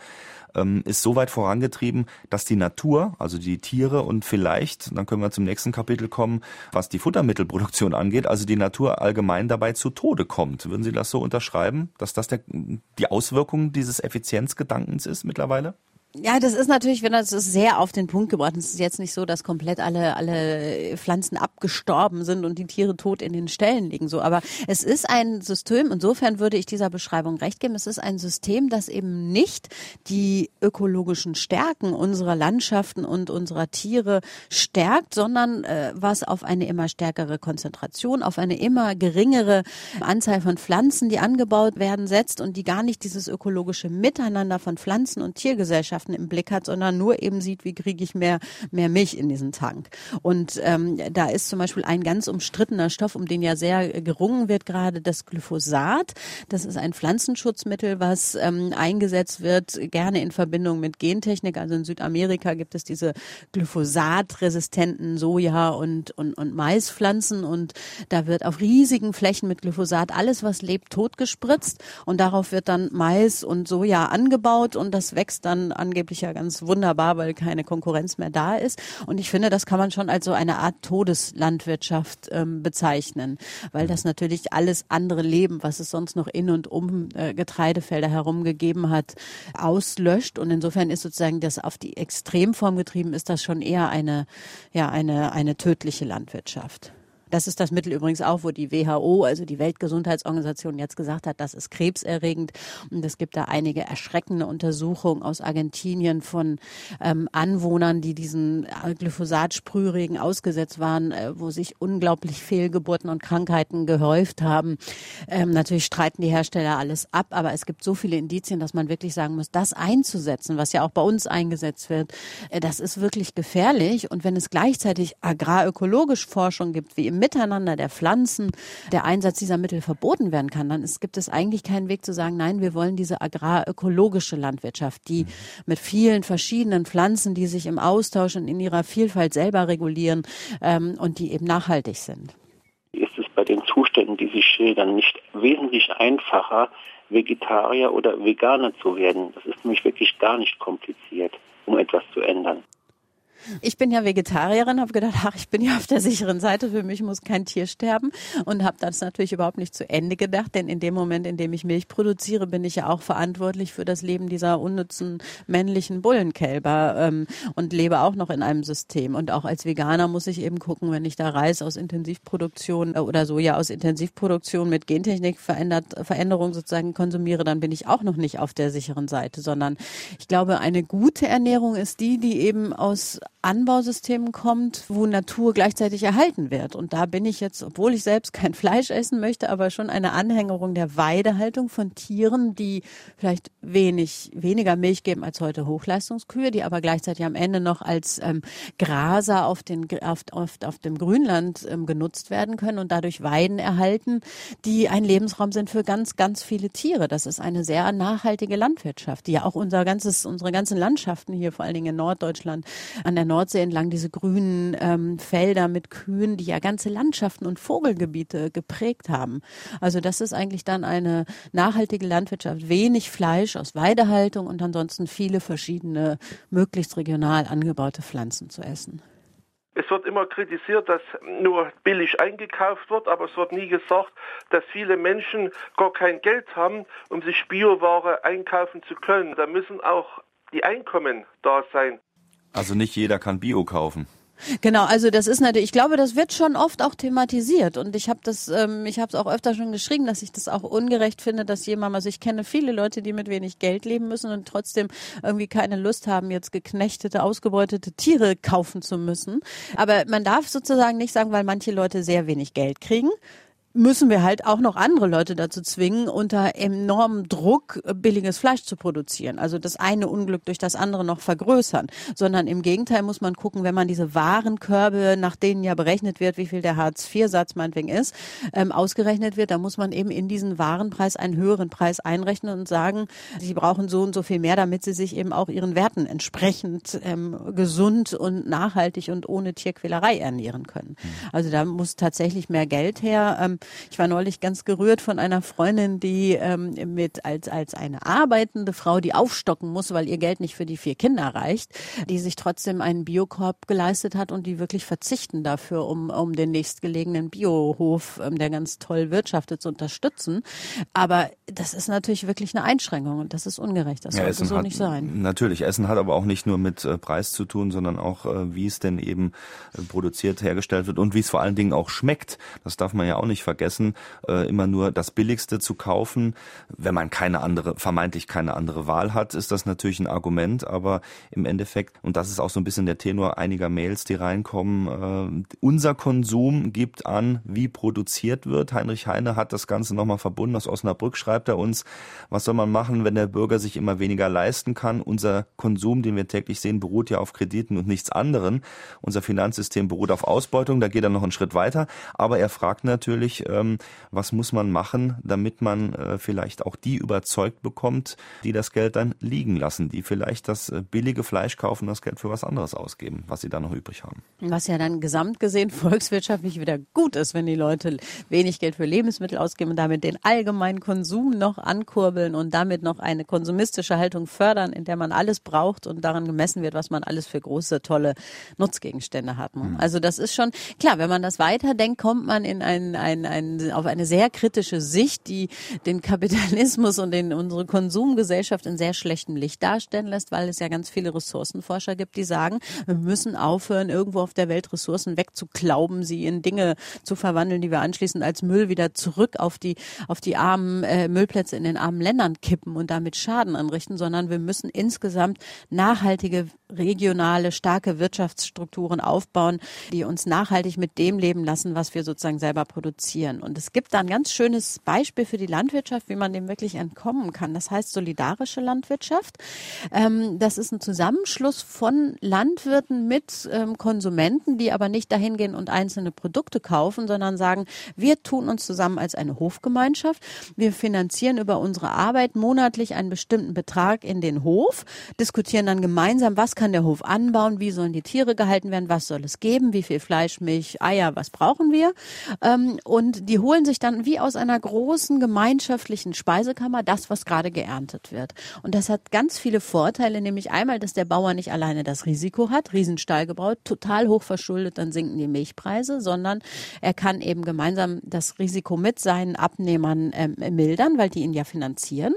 ähm, ist so weit vorangetrieben, dass die Natur, also die Tiere und vielleicht, dann können wir zum nächsten Kapitel kommen, was die Futtermittelproduktion angeht, also die Natur allgemein dabei zu Tode kommt. Würden Sie das so unterschreiben, dass das der, die Auswirkung dieses Effizienzgedankens ist mittlerweile? Ja, das ist natürlich, wenn das ist sehr auf den Punkt gebracht. Es ist jetzt nicht so, dass komplett alle alle Pflanzen abgestorben sind und die Tiere tot in den Ställen liegen. So, aber es ist ein System. Insofern würde ich dieser Beschreibung recht geben. Es ist ein System, das eben nicht die ökologischen Stärken unserer Landschaften und unserer Tiere stärkt, sondern äh, was auf eine immer stärkere Konzentration, auf eine immer geringere Anzahl von Pflanzen, die angebaut werden, setzt und die gar nicht dieses ökologische Miteinander von Pflanzen und Tiergesellschaften Eigenschaften im Blick hat, sondern nur eben sieht, wie kriege ich mehr, mehr Milch in diesen Tank. Und ähm, da ist zum Beispiel ein ganz umstrittener Stoff, um den ja sehr gerungen wird, gerade das Glyphosat. Das ist ein Pflanzenschutzmittel, was ähm, eingesetzt wird, gerne in Verbindung mit Gentechnik. Also in Südamerika gibt es diese glyphosatresistenten Soja- und, und, und Maispflanzen und da wird auf riesigen Flächen mit Glyphosat alles, was lebt, totgespritzt und darauf wird dann Mais und Soja angebaut und das wächst dann an angeblich ja ganz wunderbar, weil keine Konkurrenz mehr da ist. Und ich finde, das kann man schon als so eine Art Todeslandwirtschaft ähm, bezeichnen, weil das natürlich alles andere Leben, was es sonst noch in und um äh, Getreidefelder herum gegeben hat, auslöscht. Und insofern ist sozusagen das auf die Extremform getrieben, ist das schon eher eine, ja, eine, eine tödliche Landwirtschaft. Das ist das Mittel übrigens auch, wo die WHO, also die Weltgesundheitsorganisation, jetzt gesagt hat, das ist krebserregend. Und es gibt da einige erschreckende Untersuchungen aus Argentinien von ähm, Anwohnern, die diesen äh, Glyphosat-Sprühregen ausgesetzt waren, äh, wo sich unglaublich Fehlgeburten und Krankheiten gehäuft haben. Ähm, natürlich streiten die Hersteller alles ab, aber es gibt so viele Indizien, dass man wirklich sagen muss, das einzusetzen, was ja auch bei uns eingesetzt wird, äh, das ist wirklich gefährlich. Und wenn es gleichzeitig agrarökologisch Forschung gibt, wie im Miteinander der Pflanzen der Einsatz dieser Mittel verboten werden kann, dann ist, gibt es eigentlich keinen Weg zu sagen, nein, wir wollen diese agrarökologische Landwirtschaft, die mit vielen verschiedenen Pflanzen, die sich im Austausch und in ihrer Vielfalt selber regulieren ähm, und die eben nachhaltig sind. Ist es bei den Zuständen, die Sie schildern, nicht wesentlich einfacher, Vegetarier oder Veganer zu werden? Das ist nämlich wirklich gar nicht kompliziert, um etwas zu ändern. Ich bin ja Vegetarierin, habe gedacht, ach, ich bin ja auf der sicheren Seite, für mich muss kein Tier sterben und habe das natürlich überhaupt nicht zu Ende gedacht, denn in dem Moment, in dem ich Milch produziere, bin ich ja auch verantwortlich für das Leben dieser unnützen männlichen Bullenkälber ähm, und lebe auch noch in einem System. Und auch als Veganer muss ich eben gucken, wenn ich da Reis aus Intensivproduktion äh, oder Soja aus Intensivproduktion mit Gentechnik verändert, Veränderung sozusagen konsumiere, dann bin ich auch noch nicht auf der sicheren Seite, sondern ich glaube, eine gute Ernährung ist die, die eben aus Anbausystemen kommt, wo Natur gleichzeitig erhalten wird. Und da bin ich jetzt, obwohl ich selbst kein <laughs> Fleisch essen möchte, aber schon eine Anhängerung der Weidehaltung von Tieren, die vielleicht wenig, weniger Milch geben als heute Hochleistungskühe, die aber gleichzeitig am Ende noch als ähm, Graser auf, den, auf, auf, auf dem Grünland ähm, genutzt werden können und dadurch Weiden erhalten, die ein Lebensraum sind für ganz, ganz viele Tiere. Das ist eine sehr nachhaltige Landwirtschaft, die ja auch unser ganzes, unsere ganzen Landschaften hier, vor allen Dingen in Norddeutschland, an der Nordsee entlang diese grünen ähm, Felder mit Kühen, die ja ganze Landschaften und Vogelgebiete geprägt haben. Also das ist eigentlich dann eine nachhaltige Landwirtschaft. Wenig Fleisch aus Weidehaltung und ansonsten viele verschiedene, möglichst regional angebaute Pflanzen zu essen. Es wird immer kritisiert, dass nur billig eingekauft wird, aber es wird nie gesagt, dass viele Menschen gar kein Geld haben, um sich Bioware einkaufen zu können. Da müssen auch die Einkommen da sein. Also nicht jeder kann Bio kaufen. Genau, also das ist natürlich, ich glaube, das wird schon oft auch thematisiert und ich habe das, ähm, ich habe es auch öfter schon geschrieben, dass ich das auch ungerecht finde, dass jemand, also ich kenne viele Leute, die mit wenig Geld leben müssen und trotzdem irgendwie keine Lust haben, jetzt geknechtete, ausgebeutete Tiere kaufen zu müssen. Aber man darf sozusagen nicht sagen, weil manche Leute sehr wenig Geld kriegen, müssen wir halt auch noch andere Leute dazu zwingen, unter enormem Druck billiges Fleisch zu produzieren. Also das eine Unglück durch das andere noch vergrößern. Sondern im Gegenteil muss man gucken, wenn man diese Warenkörbe, nach denen ja berechnet wird, wie viel der Hartz-IV-Satz meinetwegen ist, ähm, ausgerechnet wird, da muss man eben in diesen Warenpreis einen höheren Preis einrechnen und sagen, sie brauchen so und so viel mehr, damit sie sich eben auch ihren Werten entsprechend ähm, gesund und nachhaltig und ohne Tierquälerei ernähren können. Mhm. Also da muss tatsächlich mehr Geld her. Ähm, ich war neulich ganz gerührt von einer Freundin, die ähm, mit als als eine arbeitende Frau, die aufstocken muss, weil ihr Geld nicht für die vier Kinder reicht, die sich trotzdem einen Biokorb geleistet hat und die wirklich verzichten dafür, um um den nächstgelegenen Biohof, ähm, der ganz toll wirtschaftet, zu unterstützen. Aber das ist natürlich wirklich eine Einschränkung und das ist ungerecht. Das ja, sollte Essen so hat, nicht sein. Natürlich, Essen hat aber auch nicht nur mit äh, Preis zu tun, sondern auch, äh, wie es denn eben äh, produziert, hergestellt wird und wie es vor allen Dingen auch schmeckt. Das darf man ja auch nicht vergessen, äh, immer nur das Billigste zu kaufen. Wenn man keine andere, vermeintlich keine andere Wahl hat, ist das natürlich ein Argument, aber im Endeffekt, und das ist auch so ein bisschen der Tenor einiger Mails, die reinkommen, äh, unser Konsum gibt an, wie produziert wird. Heinrich Heine hat das Ganze nochmal verbunden. Aus Osnabrück schreibt er uns, was soll man machen, wenn der Bürger sich immer weniger leisten kann? Unser Konsum, den wir täglich sehen, beruht ja auf Krediten und nichts anderem. Unser Finanzsystem beruht auf Ausbeutung, da geht er noch einen Schritt weiter. Aber er fragt natürlich, ähm, was muss man machen, damit man äh, vielleicht auch die überzeugt bekommt, die das Geld dann liegen lassen, die vielleicht das äh, billige Fleisch kaufen, das Geld für was anderes ausgeben, was sie dann noch übrig haben. Was ja dann gesamt gesehen <laughs> volkswirtschaftlich wieder gut ist, wenn die Leute wenig Geld für Lebensmittel ausgeben und damit den allgemeinen Konsum noch ankurbeln und damit noch eine konsumistische Haltung fördern, in der man alles braucht und daran gemessen wird, was man alles für große, tolle Nutzgegenstände hat. Mhm. Also das ist schon klar, wenn man das weiterdenkt, kommt man in ein, ein, ein, auf eine sehr kritische Sicht, die den Kapitalismus und den, unsere Konsumgesellschaft in sehr schlechtem Licht darstellen lässt, weil es ja ganz viele Ressourcenforscher gibt, die sagen, wir müssen aufhören, irgendwo auf der Welt Ressourcen wegzuklauben, sie in Dinge zu verwandeln, die wir anschließend als Müll wieder zurück auf die, auf die armen äh, Müllplätze in den armen Ländern kippen und damit Schaden anrichten, sondern wir müssen insgesamt nachhaltige, regionale, starke Wirtschaftsstrukturen aufbauen, die uns nachhaltig mit dem leben lassen, was wir sozusagen selber produzieren. Und es gibt da ein ganz schönes Beispiel für die Landwirtschaft, wie man dem wirklich entkommen kann. Das heißt solidarische Landwirtschaft. Ähm, das ist ein Zusammenschluss von Landwirten mit ähm, Konsumenten, die aber nicht dahin gehen und einzelne Produkte kaufen, sondern sagen, wir tun uns zusammen als eine Hofgemeinschaft. Wir finanzieren über unsere Arbeit monatlich einen bestimmten Betrag in den Hof, diskutieren dann gemeinsam, was kann der Hof anbauen, wie sollen die Tiere gehalten werden, was soll es geben, wie viel Fleisch, Milch, Eier, was brauchen wir. Ähm, und die holen sich dann wie aus einer großen gemeinschaftlichen Speisekammer das, was gerade geerntet wird. Und das hat ganz viele Vorteile, nämlich einmal, dass der Bauer nicht alleine das Risiko hat, Riesenstall gebaut, total hoch verschuldet, dann sinken die Milchpreise, sondern er kann eben gemeinsam das Risiko mit seinen Abnehmern ähm, mildern, weil die ihn ja finanzieren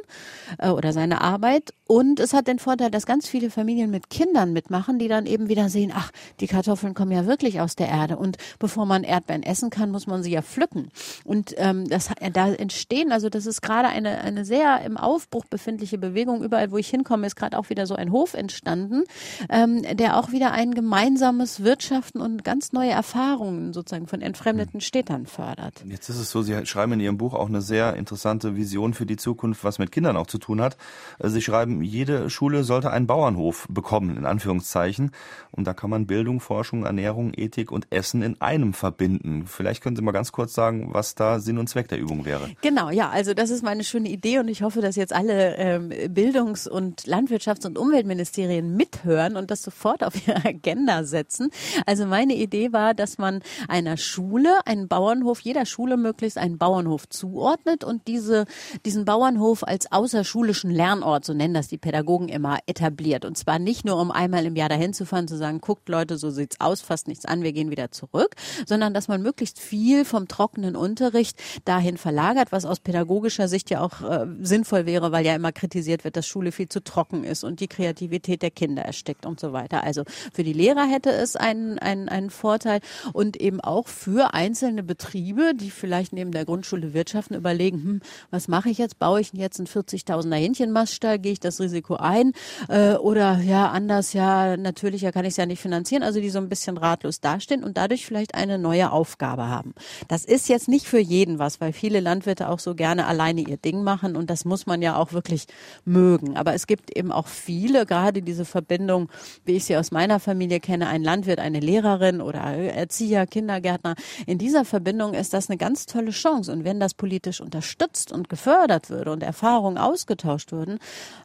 äh, oder seine Arbeit. Und es hat den Vorteil, dass ganz viele Familien mit Kindern mitmachen, die dann eben wieder sehen, ach, die Kartoffeln kommen ja wirklich aus der Erde. Und bevor man Erdbeeren essen kann, muss man sie ja pflücken. Und ähm, das, da entstehen, also das ist gerade eine, eine sehr im Aufbruch befindliche Bewegung. Überall, wo ich hinkomme, ist gerade auch wieder so ein Hof entstanden, ähm, der auch wieder ein gemeinsames Wirtschaften und ganz neue Erfahrungen sozusagen von entfremdeten Städtern fördert. Jetzt ist es so, Sie schreiben in Ihrem Buch auch eine sehr interessante Vision für die Zukunft, was mit Kindern auch zu tun hat. Sie schreiben, jede Schule sollte einen Bauernhof bekommen, in Anführungszeichen. Und da kann man Bildung, Forschung, Ernährung, Ethik und Essen in einem verbinden. Vielleicht können Sie mal ganz kurz sagen, was da Sinn und Zweck der Übung wäre. Genau, ja, also das ist meine schöne Idee und ich hoffe, dass jetzt alle ähm, Bildungs- und Landwirtschafts- und Umweltministerien mithören und das sofort auf ihre <laughs> Agenda setzen. Also meine Idee war, dass man einer Schule, einen Bauernhof, jeder Schule möglichst einen Bauernhof zuordnet und diese, diesen Bauernhof als außerschulischen Lernort, so nennen das die Pädagogen immer, etabliert. Und zwar nicht nur, um einmal im Jahr dahin zu fahren, zu sagen, guckt Leute, so sieht's aus, fasst nichts an, wir gehen wieder zurück, sondern dass man möglichst viel vom trockenen Unterricht dahin verlagert, was aus pädagogischer Sicht ja auch äh, sinnvoll wäre, weil ja immer kritisiert wird, dass Schule viel zu trocken ist und die Kreativität der Kinder erstickt und so weiter. Also für die Lehrer hätte es einen, einen, einen Vorteil und eben auch für einzelne Betriebe, die vielleicht neben der Grundschule wirtschaften, überlegen, hm, was mache ich jetzt? Baue ich jetzt einen 40.000er Hähnchenmaststall? Gehe ich das Risiko ein? Äh, oder ja, anders, ja, natürlich, ja, kann ich es ja nicht finanzieren. Also die so ein bisschen ratlos dastehen und dadurch vielleicht eine neue Aufgabe haben. Das ist ist jetzt nicht für jeden was, weil viele Landwirte auch so gerne alleine ihr Ding machen und das muss man ja auch wirklich mögen. Aber es gibt eben auch viele, gerade diese Verbindung, wie ich sie aus meiner Familie kenne, ein Landwirt, eine Lehrerin oder Erzieher, Kindergärtner. In dieser Verbindung ist das eine ganz tolle Chance. Und wenn das politisch unterstützt und gefördert würde und Erfahrungen ausgetauscht würden,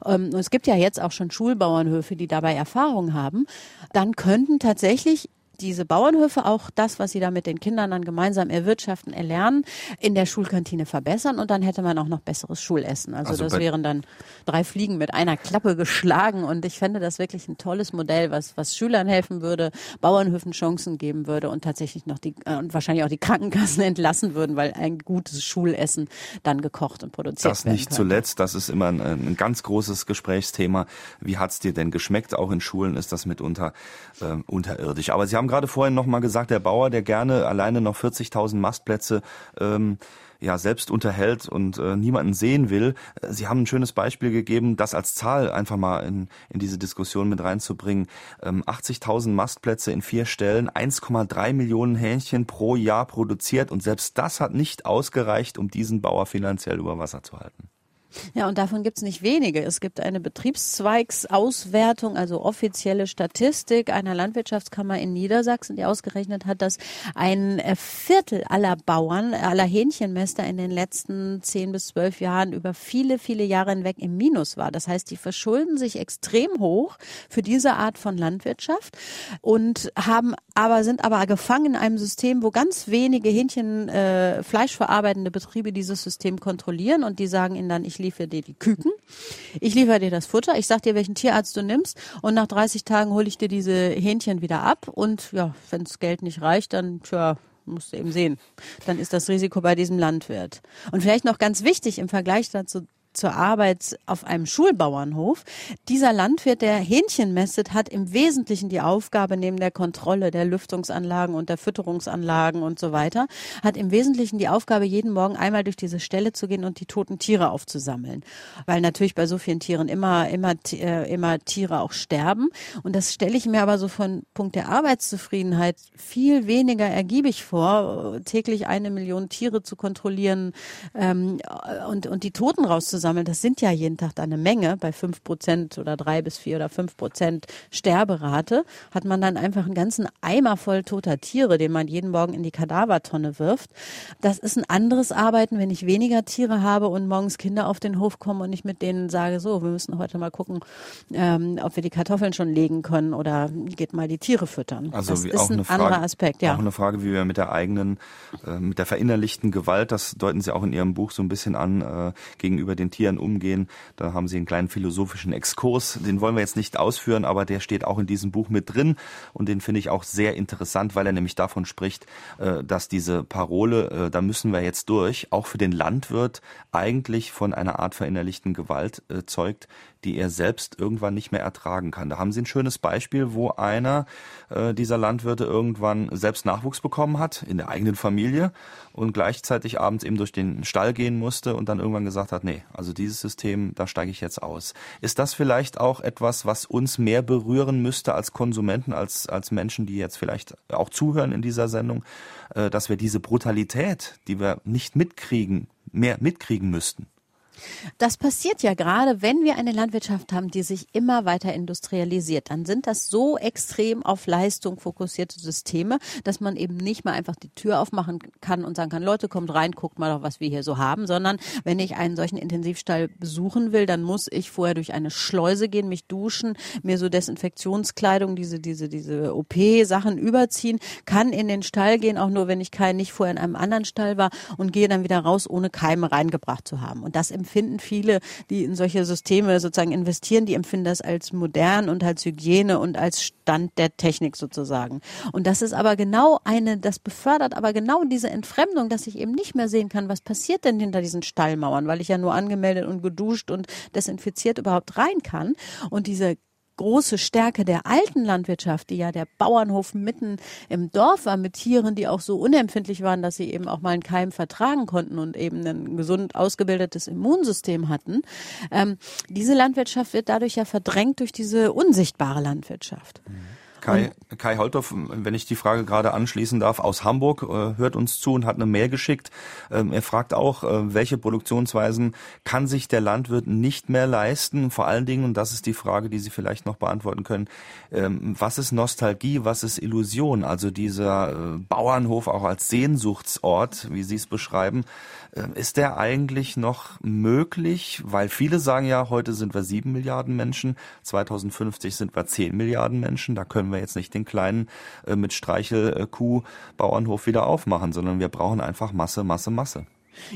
ähm, es gibt ja jetzt auch schon Schulbauernhöfe, die dabei Erfahrung haben, dann könnten tatsächlich diese Bauernhöfe auch das, was sie da mit den Kindern dann gemeinsam erwirtschaften, erlernen, in der Schulkantine verbessern und dann hätte man auch noch besseres Schulessen. Also, also das wären dann drei Fliegen mit einer Klappe geschlagen und ich fände das wirklich ein tolles Modell, was, was Schülern helfen würde, Bauernhöfen Chancen geben würde und tatsächlich noch die, äh, und wahrscheinlich auch die Krankenkassen <laughs> entlassen würden, weil ein gutes Schulessen dann gekocht und produziert das werden Das nicht zuletzt, das ist immer ein, ein ganz großes Gesprächsthema. Wie hat's dir denn geschmeckt? Auch in Schulen ist das mitunter äh, unterirdisch. Aber Sie haben haben gerade vorhin noch mal gesagt, der Bauer, der gerne alleine noch 40.000 Mastplätze ähm, ja selbst unterhält und äh, niemanden sehen will. Sie haben ein schönes Beispiel gegeben, das als Zahl einfach mal in, in diese Diskussion mit reinzubringen. Ähm, 80.000 Mastplätze in vier Stellen, 1,3 Millionen Hähnchen pro Jahr produziert und selbst das hat nicht ausgereicht, um diesen Bauer finanziell über Wasser zu halten. Ja, und davon gibt es nicht wenige. Es gibt eine Betriebszweigsauswertung, also offizielle Statistik einer Landwirtschaftskammer in Niedersachsen, die ausgerechnet hat, dass ein Viertel aller Bauern, aller Hähnchenmäster in den letzten zehn bis zwölf Jahren über viele, viele Jahre hinweg im Minus war. Das heißt, die verschulden sich extrem hoch für diese Art von Landwirtschaft und haben aber sind aber gefangen in einem System, wo ganz wenige Hähnchen äh, fleischverarbeitende Betriebe dieses System kontrollieren und die sagen ihnen dann, ich liefere dir die Küken, ich liefere dir das Futter, ich sag dir, welchen Tierarzt du nimmst und nach 30 Tagen hole ich dir diese Hähnchen wieder ab und ja, wenn das Geld nicht reicht, dann tja, musst du eben sehen. Dann ist das Risiko bei diesem Landwirt. Und vielleicht noch ganz wichtig im Vergleich dazu zur Arbeit auf einem Schulbauernhof. Dieser Landwirt, der Hähnchen mästet, hat im Wesentlichen die Aufgabe neben der Kontrolle der Lüftungsanlagen und der Fütterungsanlagen und so weiter, hat im Wesentlichen die Aufgabe, jeden Morgen einmal durch diese Stelle zu gehen und die toten Tiere aufzusammeln. Weil natürlich bei so vielen Tieren immer, immer, äh, immer Tiere auch sterben. Und das stelle ich mir aber so von Punkt der Arbeitszufriedenheit viel weniger ergiebig vor, täglich eine Million Tiere zu kontrollieren ähm, und, und die Toten rauszusammeln sammeln, das sind ja jeden Tag eine Menge, bei fünf Prozent oder drei bis vier oder fünf Prozent Sterberate, hat man dann einfach einen ganzen Eimer voll toter Tiere, den man jeden Morgen in die Kadavertonne wirft. Das ist ein anderes Arbeiten, wenn ich weniger Tiere habe und morgens Kinder auf den Hof kommen und ich mit denen sage, so, wir müssen heute mal gucken, ähm, ob wir die Kartoffeln schon legen können oder geht mal die Tiere füttern. Also das ist ein Frage, anderer Aspekt, ja. Auch eine Frage, wie wir mit der eigenen, äh, mit der verinnerlichten Gewalt, das deuten Sie auch in Ihrem Buch so ein bisschen an, äh, gegenüber den Tieren umgehen. Da haben Sie einen kleinen philosophischen Exkurs. Den wollen wir jetzt nicht ausführen, aber der steht auch in diesem Buch mit drin. Und den finde ich auch sehr interessant, weil er nämlich davon spricht, äh, dass diese Parole, äh, da müssen wir jetzt durch, auch für den Landwirt eigentlich von einer Art verinnerlichten Gewalt äh, zeugt, die er selbst irgendwann nicht mehr ertragen kann. Da haben Sie ein schönes Beispiel, wo einer äh, dieser Landwirte irgendwann selbst Nachwuchs bekommen hat in der eigenen Familie und gleichzeitig abends eben durch den Stall gehen musste und dann irgendwann gesagt hat, nee, also dieses System, da steige ich jetzt aus. Ist das vielleicht auch etwas, was uns mehr berühren müsste als Konsumenten, als, als Menschen, die jetzt vielleicht auch zuhören in dieser Sendung, äh, dass wir diese Brutalität, die wir nicht mitkriegen, mehr mitkriegen müssten? Das passiert ja gerade, wenn wir eine Landwirtschaft haben, die sich immer weiter industrialisiert. Dann sind das so extrem auf Leistung fokussierte Systeme, dass man eben nicht mal einfach die Tür aufmachen kann und sagen kann, Leute, kommt rein, guckt mal doch, was wir hier so haben, sondern wenn ich einen solchen Intensivstall besuchen will, dann muss ich vorher durch eine Schleuse gehen, mich duschen, mir so Desinfektionskleidung, diese, diese, diese OP-Sachen überziehen, kann in den Stall gehen, auch nur wenn ich kein, nicht vorher in einem anderen Stall war und gehe dann wieder raus, ohne Keime reingebracht zu haben. Und das empfinden viele, die in solche Systeme sozusagen investieren, die empfinden das als modern und als Hygiene und als Stand der Technik sozusagen. Und das ist aber genau eine, das befördert aber genau diese Entfremdung, dass ich eben nicht mehr sehen kann, was passiert denn hinter diesen Stallmauern, weil ich ja nur angemeldet und geduscht und desinfiziert überhaupt rein kann. Und diese große Stärke der alten Landwirtschaft, die ja der Bauernhof mitten im Dorf war mit Tieren, die auch so unempfindlich waren, dass sie eben auch mal einen Keim vertragen konnten und eben ein gesund ausgebildetes Immunsystem hatten. Ähm, diese Landwirtschaft wird dadurch ja verdrängt durch diese unsichtbare Landwirtschaft. Mhm. Kai, Kai Holthoff, wenn ich die Frage gerade anschließen darf, aus Hamburg, äh, hört uns zu und hat eine Mail geschickt. Ähm, er fragt auch, äh, welche Produktionsweisen kann sich der Landwirt nicht mehr leisten? Vor allen Dingen, und das ist die Frage, die Sie vielleicht noch beantworten können, ähm, was ist Nostalgie, was ist Illusion? Also dieser äh, Bauernhof auch als Sehnsuchtsort, wie Sie es beschreiben, ist der eigentlich noch möglich? Weil viele sagen ja, heute sind wir sieben Milliarden Menschen, 2050 sind wir zehn Milliarden Menschen. Da können wir jetzt nicht den kleinen äh, mit Streichelkuh Bauernhof wieder aufmachen, sondern wir brauchen einfach Masse, Masse, Masse.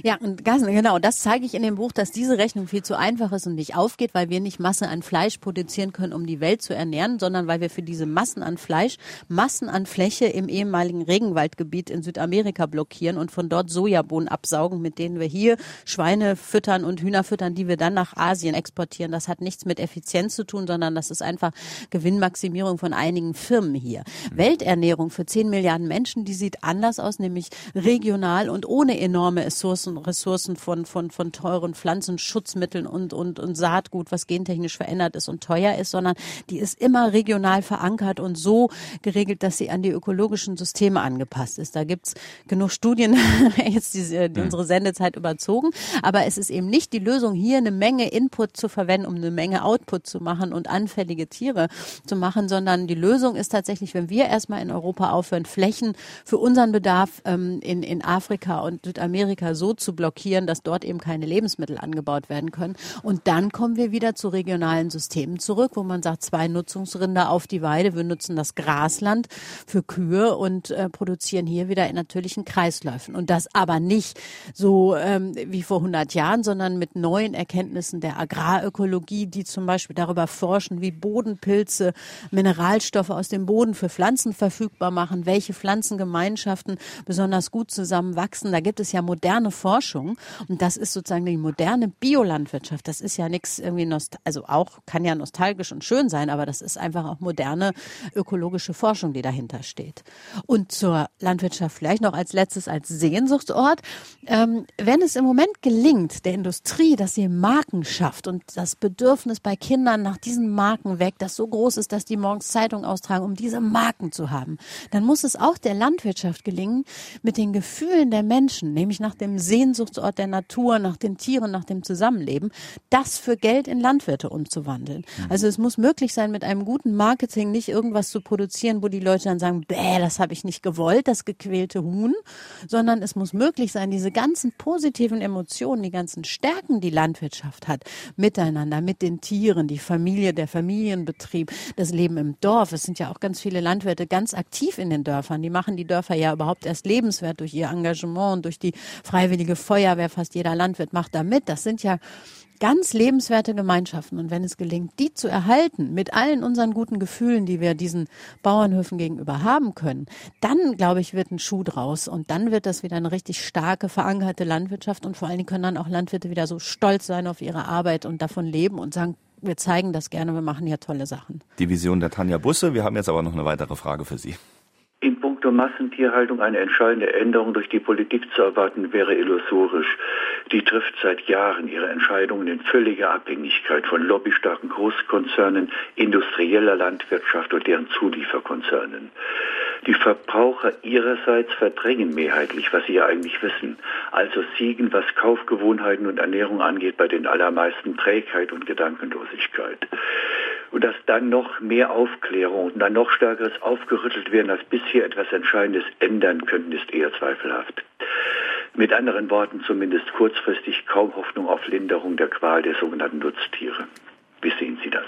Ja, und ganz genau, das zeige ich in dem Buch, dass diese Rechnung viel zu einfach ist und nicht aufgeht, weil wir nicht Masse an Fleisch produzieren können, um die Welt zu ernähren, sondern weil wir für diese Massen an Fleisch Massen an Fläche im ehemaligen Regenwaldgebiet in Südamerika blockieren und von dort Sojabohnen absaugen, mit denen wir hier Schweine füttern und Hühner füttern, die wir dann nach Asien exportieren. Das hat nichts mit Effizienz zu tun, sondern das ist einfach Gewinnmaximierung von einigen Firmen hier. Welternährung für 10 Milliarden Menschen, die sieht anders aus, nämlich regional und ohne enorme Ressourcen Ressourcen, Ressourcen von, von, von teuren Pflanzen, Schutzmitteln und, und, und Saatgut, was gentechnisch verändert ist und teuer ist, sondern die ist immer regional verankert und so geregelt, dass sie an die ökologischen Systeme angepasst ist. Da gibt's genug Studien, <laughs> jetzt diese, die, unsere Sendezeit überzogen, aber es ist eben nicht die Lösung, hier eine Menge Input zu verwenden, um eine Menge Output zu machen und anfällige Tiere zu machen, sondern die Lösung ist tatsächlich, wenn wir erstmal in Europa aufhören, Flächen für unseren Bedarf ähm, in, in Afrika und Südamerika so zu blockieren, dass dort eben keine Lebensmittel angebaut werden können. Und dann kommen wir wieder zu regionalen Systemen zurück, wo man sagt, zwei Nutzungsrinder auf die Weide. Wir nutzen das Grasland für Kühe und äh, produzieren hier wieder in natürlichen Kreisläufen. Und das aber nicht so ähm, wie vor 100 Jahren, sondern mit neuen Erkenntnissen der Agrarökologie, die zum Beispiel darüber forschen, wie Bodenpilze Mineralstoffe aus dem Boden für Pflanzen verfügbar machen, welche Pflanzengemeinschaften besonders gut zusammenwachsen. Da gibt es ja moderne Forschung und das ist sozusagen die moderne Biolandwirtschaft. Das ist ja nichts irgendwie, nost also auch kann ja nostalgisch und schön sein, aber das ist einfach auch moderne ökologische Forschung, die dahinter steht. Und zur Landwirtschaft vielleicht noch als letztes als Sehnsuchtsort. Ähm, wenn es im Moment gelingt, der Industrie, dass sie Marken schafft und das Bedürfnis bei Kindern nach diesen Marken weg, das so groß ist, dass die morgens Zeitung austragen, um diese Marken zu haben, dann muss es auch der Landwirtschaft gelingen, mit den Gefühlen der Menschen, nämlich nach dem Sehnsuchtsort der Natur, nach den Tieren, nach dem Zusammenleben, das für Geld in Landwirte umzuwandeln. Mhm. Also es muss möglich sein, mit einem guten Marketing nicht irgendwas zu produzieren, wo die Leute dann sagen, bäh, das habe ich nicht gewollt, das gequälte Huhn, sondern es muss möglich sein, diese ganzen positiven Emotionen, die ganzen Stärken, die Landwirtschaft hat, miteinander, mit den Tieren, die Familie, der Familienbetrieb, das Leben im Dorf. Es sind ja auch ganz viele Landwirte ganz aktiv in den Dörfern. Die machen die Dörfer ja überhaupt erst lebenswert durch ihr Engagement und durch die Freiwillige Feuerwehr, fast jeder Landwirt macht da mit. Das sind ja ganz lebenswerte Gemeinschaften. Und wenn es gelingt, die zu erhalten, mit allen unseren guten Gefühlen, die wir diesen Bauernhöfen gegenüber haben können, dann, glaube ich, wird ein Schuh draus. Und dann wird das wieder eine richtig starke, verankerte Landwirtschaft. Und vor allen Dingen können dann auch Landwirte wieder so stolz sein auf ihre Arbeit und davon leben und sagen, wir zeigen das gerne, wir machen hier tolle Sachen. Die Vision der Tanja Busse. Wir haben jetzt aber noch eine weitere Frage für Sie. In puncto Massentierhaltung eine entscheidende Änderung durch die Politik zu erwarten, wäre illusorisch. Die trifft seit Jahren ihre Entscheidungen in völliger Abhängigkeit von lobbystarken Großkonzernen, industrieller Landwirtschaft und deren Zulieferkonzernen. Die Verbraucher ihrerseits verdrängen mehrheitlich, was sie ja eigentlich wissen. Also siegen, was Kaufgewohnheiten und Ernährung angeht, bei den allermeisten Trägheit und Gedankenlosigkeit. Und dass dann noch mehr Aufklärung und dann noch stärkeres aufgerüttelt werden, als bisher etwas Entscheidendes ändern könnten, ist eher zweifelhaft. Mit anderen Worten zumindest kurzfristig kaum Hoffnung auf Linderung der Qual der sogenannten Nutztiere. Wie sehen Sie das?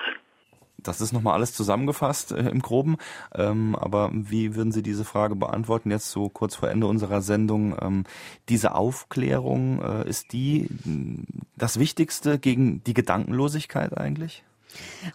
Das ist nochmal alles zusammengefasst äh, im Groben. Ähm, aber wie würden Sie diese Frage beantworten, jetzt so kurz vor Ende unserer Sendung? Ähm, diese Aufklärung, äh, ist die das Wichtigste gegen die Gedankenlosigkeit eigentlich?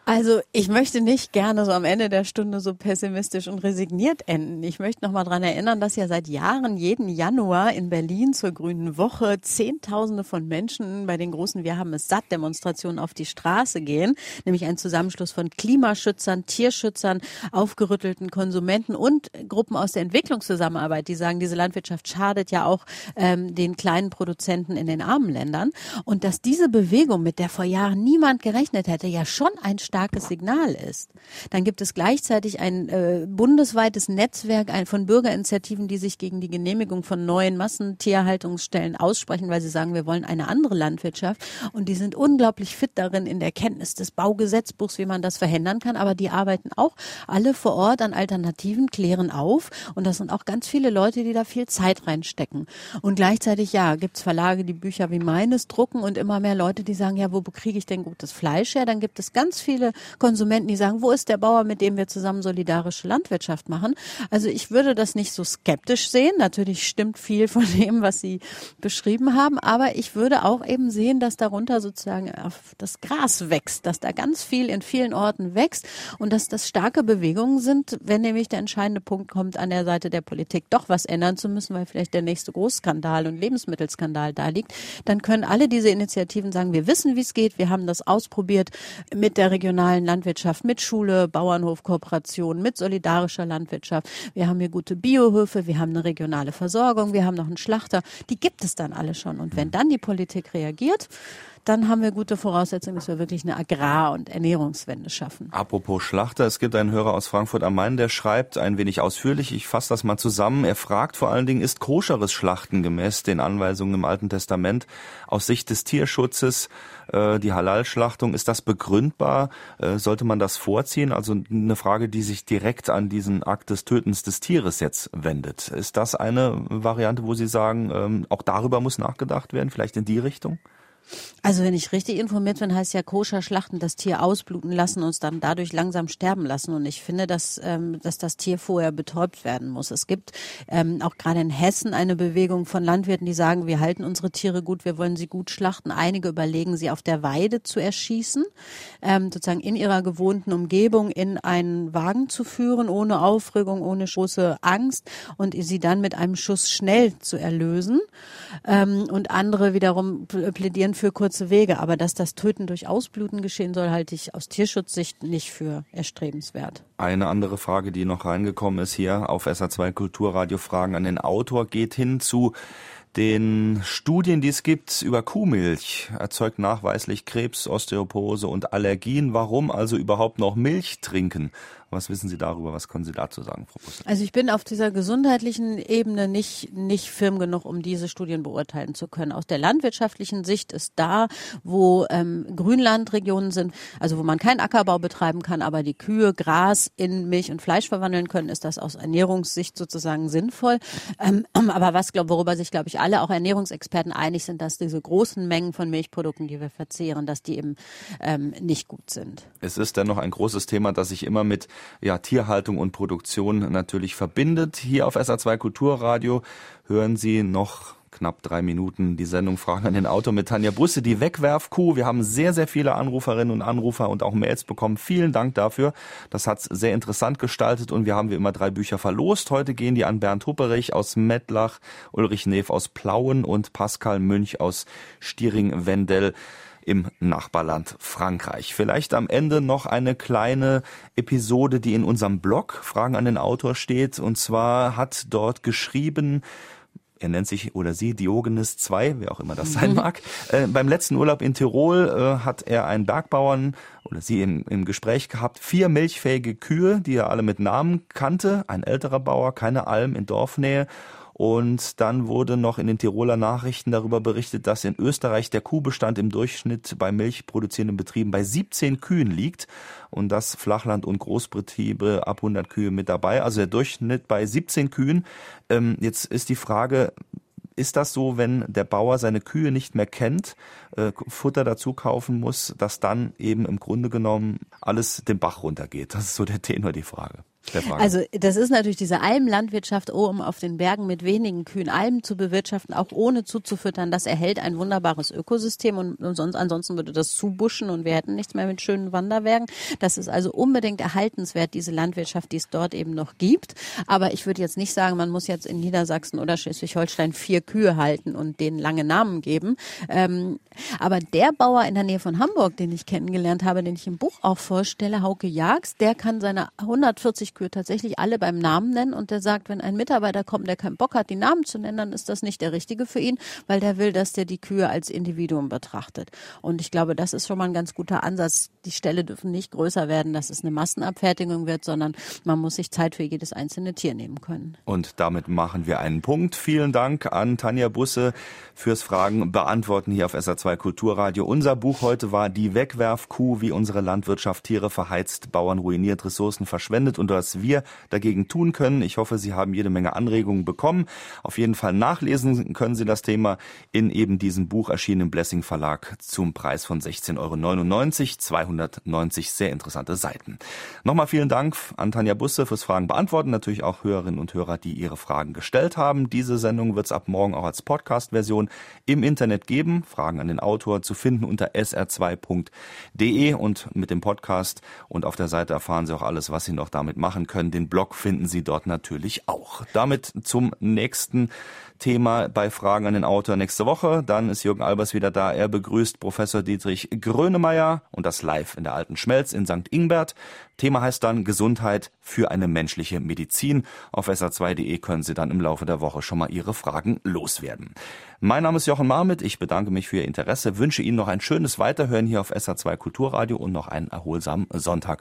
Also ich möchte nicht gerne so am Ende der Stunde so pessimistisch und resigniert enden. Ich möchte noch mal dran erinnern, dass ja seit Jahren jeden Januar in Berlin zur Grünen Woche Zehntausende von Menschen bei den großen Wir haben es satt Demonstrationen auf die Straße gehen, nämlich ein Zusammenschluss von Klimaschützern, Tierschützern, aufgerüttelten Konsumenten und Gruppen aus der Entwicklungszusammenarbeit, die sagen, diese Landwirtschaft schadet ja auch ähm, den kleinen Produzenten in den armen Ländern und dass diese Bewegung, mit der vor Jahren niemand gerechnet hätte, ja schon schon ein starkes Signal ist. Dann gibt es gleichzeitig ein äh, bundesweites Netzwerk von Bürgerinitiativen, die sich gegen die Genehmigung von neuen Massentierhaltungsstellen aussprechen, weil sie sagen, wir wollen eine andere Landwirtschaft. Und die sind unglaublich fit darin in der Kenntnis des Baugesetzbuchs, wie man das verhindern kann. Aber die arbeiten auch alle vor Ort an Alternativen, klären auf. Und das sind auch ganz viele Leute, die da viel Zeit reinstecken. Und gleichzeitig, ja, gibt's Verlage, die Bücher wie meines drucken und immer mehr Leute, die sagen, ja, wo kriege ich denn gutes Fleisch her? Dann gibt es ganz viele Konsumenten, die sagen, wo ist der Bauer, mit dem wir zusammen solidarische Landwirtschaft machen? Also ich würde das nicht so skeptisch sehen. Natürlich stimmt viel von dem, was Sie beschrieben haben, aber ich würde auch eben sehen, dass darunter sozusagen das Gras wächst, dass da ganz viel in vielen Orten wächst und dass das starke Bewegungen sind, wenn nämlich der entscheidende Punkt kommt, an der Seite der Politik doch was ändern zu müssen, weil vielleicht der nächste Großskandal und Lebensmittelskandal da liegt, dann können alle diese Initiativen sagen, wir wissen, wie es geht, wir haben das ausprobiert mit der regionalen Landwirtschaft, mit Schule, Bauernhofkooperation, mit solidarischer Landwirtschaft. Wir haben hier gute Biohöfe, wir haben eine regionale Versorgung, wir haben noch einen Schlachter. Die gibt es dann alle schon. Und wenn dann die Politik reagiert, dann haben wir gute Voraussetzungen, dass wir wirklich eine Agrar- und Ernährungswende schaffen. Apropos Schlachter, es gibt einen Hörer aus Frankfurt am Main, der schreibt ein wenig ausführlich, ich fasse das mal zusammen. Er fragt vor allen Dingen, ist koscheres Schlachten gemäß den Anweisungen im Alten Testament aus Sicht des Tierschutzes, äh, die Halal-Schlachtung, ist das begründbar? Äh, sollte man das vorziehen? Also eine Frage, die sich direkt an diesen Akt des Tötens des Tieres jetzt wendet. Ist das eine Variante, wo Sie sagen, ähm, auch darüber muss nachgedacht werden, vielleicht in die Richtung? Also wenn ich richtig informiert bin, heißt ja koscher schlachten, das Tier ausbluten lassen und es dann dadurch langsam sterben lassen. Und ich finde, dass, ähm, dass das Tier vorher betäubt werden muss. Es gibt ähm, auch gerade in Hessen eine Bewegung von Landwirten, die sagen, wir halten unsere Tiere gut, wir wollen sie gut schlachten. Einige überlegen, sie auf der Weide zu erschießen, ähm, sozusagen in ihrer gewohnten Umgebung in einen Wagen zu führen, ohne Aufregung, ohne große Angst und sie dann mit einem Schuss schnell zu erlösen. Ähm, und andere wiederum plädieren für kurze Wege. Aber dass das Töten durch Ausbluten geschehen soll, halte ich aus Tierschutzsicht nicht für erstrebenswert. Eine andere Frage, die noch reingekommen ist hier auf SA2 Kulturradio Fragen an den Autor, geht hin zu den Studien, die es gibt über Kuhmilch, erzeugt nachweislich Krebs, Osteoporose und Allergien. Warum also überhaupt noch Milch trinken? Was wissen Sie darüber? Was können Sie dazu sagen, Frau Busse? Also ich bin auf dieser gesundheitlichen Ebene nicht, nicht firm genug, um diese Studien beurteilen zu können. Aus der landwirtschaftlichen Sicht ist da, wo ähm, Grünlandregionen sind, also wo man keinen Ackerbau betreiben kann, aber die Kühe Gras in Milch und Fleisch verwandeln können, ist das aus Ernährungssicht sozusagen sinnvoll. Ähm, <clears throat> aber was, glaub, worüber sich, glaube ich, alle, auch Ernährungsexperten einig sind, dass diese großen Mengen von Milchprodukten, die wir verzehren, dass die eben ähm, nicht gut sind. Es ist dennoch ein großes Thema, das sich immer mit ja, Tierhaltung und Produktion natürlich verbindet. Hier auf SA2 Kulturradio hören Sie noch knapp drei Minuten die Sendung Fragen an den Autor mit Tanja Busse, die Wegwerfkuh. Wir haben sehr, sehr viele Anruferinnen und Anrufer und auch Mails bekommen. Vielen Dank dafür. Das hat sehr interessant gestaltet und wir haben wie immer drei Bücher verlost. Heute gehen die an Bernd Hupperich aus Mettlach, Ulrich Neef aus Plauen und Pascal Münch aus Stiering-Wendell im Nachbarland Frankreich. Vielleicht am Ende noch eine kleine Episode, die in unserem Blog Fragen an den Autor steht. Und zwar hat dort geschrieben, er nennt sich oder sie Diogenes 2, wer auch immer das sein mag. Äh, beim letzten Urlaub in Tirol äh, hat er einen Bergbauern oder sie im, im Gespräch gehabt, vier milchfähige Kühe, die er alle mit Namen kannte, ein älterer Bauer, keine Alm in Dorfnähe und dann wurde noch in den Tiroler Nachrichten darüber berichtet, dass in Österreich der Kuhbestand im Durchschnitt bei milchproduzierenden Betrieben bei 17 Kühen liegt und das Flachland- und Großbetriebe ab 100 Kühe mit dabei. Also der Durchschnitt bei 17 Kühen. Ähm, jetzt ist die Frage, ist das so, wenn der Bauer seine Kühe nicht mehr kennt, äh, Futter dazu kaufen muss, dass dann eben im Grunde genommen alles den Bach runtergeht? Das ist so der Tenor, die Frage. Also das ist natürlich diese Almlandwirtschaft oben auf den Bergen mit wenigen Kühen Almen zu bewirtschaften, auch ohne zuzufüttern. Das erhält ein wunderbares Ökosystem und sonst, ansonsten würde das zubuschen und wir hätten nichts mehr mit schönen Wanderbergen. Das ist also unbedingt erhaltenswert, diese Landwirtschaft, die es dort eben noch gibt. Aber ich würde jetzt nicht sagen, man muss jetzt in Niedersachsen oder Schleswig-Holstein vier Kühe halten und denen lange Namen geben. Ähm, aber der Bauer in der Nähe von Hamburg, den ich kennengelernt habe, den ich im Buch auch vorstelle, Hauke Jags, der kann seine 140 Milchkühe tatsächlich alle beim Namen nennen und der sagt, wenn ein Mitarbeiter kommt, der keinen Bock hat, die Namen zu nennen, dann ist das nicht der richtige für ihn, weil der will, dass der die Kühe als Individuum betrachtet. Und ich glaube, das ist schon mal ein ganz guter Ansatz. Die Ställe dürfen nicht größer werden, dass es eine Massenabfertigung wird, sondern man muss sich Zeit für jedes einzelne Tier nehmen können. Und damit machen wir einen Punkt. Vielen Dank an Tanja Busse fürs Fragen beantworten hier auf SA2 Kulturradio. Unser Buch heute war Die Wegwerfkuh, wie unsere Landwirtschaft Tiere verheizt, Bauern ruiniert, Ressourcen verschwendet und was wir dagegen tun können. Ich hoffe, Sie haben jede Menge Anregungen bekommen. Auf jeden Fall nachlesen können Sie das Thema in eben diesem Buch erschienen im Blessing Verlag zum Preis von 16,99 Euro. 290 sehr interessante Seiten. Nochmal vielen Dank an Tanja Busse fürs Fragen beantworten. Natürlich auch Hörerinnen und Hörer, die ihre Fragen gestellt haben. Diese Sendung wird es ab morgen auch als Podcast-Version im Internet geben. Fragen an den Autor zu finden unter sr2.de und mit dem Podcast und auf der Seite erfahren Sie auch alles, was Sie noch damit machen können. Den Blog finden Sie dort natürlich auch. Damit zum nächsten Thema bei Fragen an den Autor nächste Woche. Dann ist Jürgen Albers wieder da. Er begrüßt Professor Dietrich Grönemeyer und das live in der Alten Schmelz in St. Ingbert. Thema heißt dann Gesundheit für eine menschliche Medizin. Auf sa2.de können Sie dann im Laufe der Woche schon mal Ihre Fragen loswerden. Mein Name ist Jochen Marmit. Ich bedanke mich für Ihr Interesse, wünsche Ihnen noch ein schönes Weiterhören hier auf SA2 Kulturradio und noch einen erholsamen Sonntag.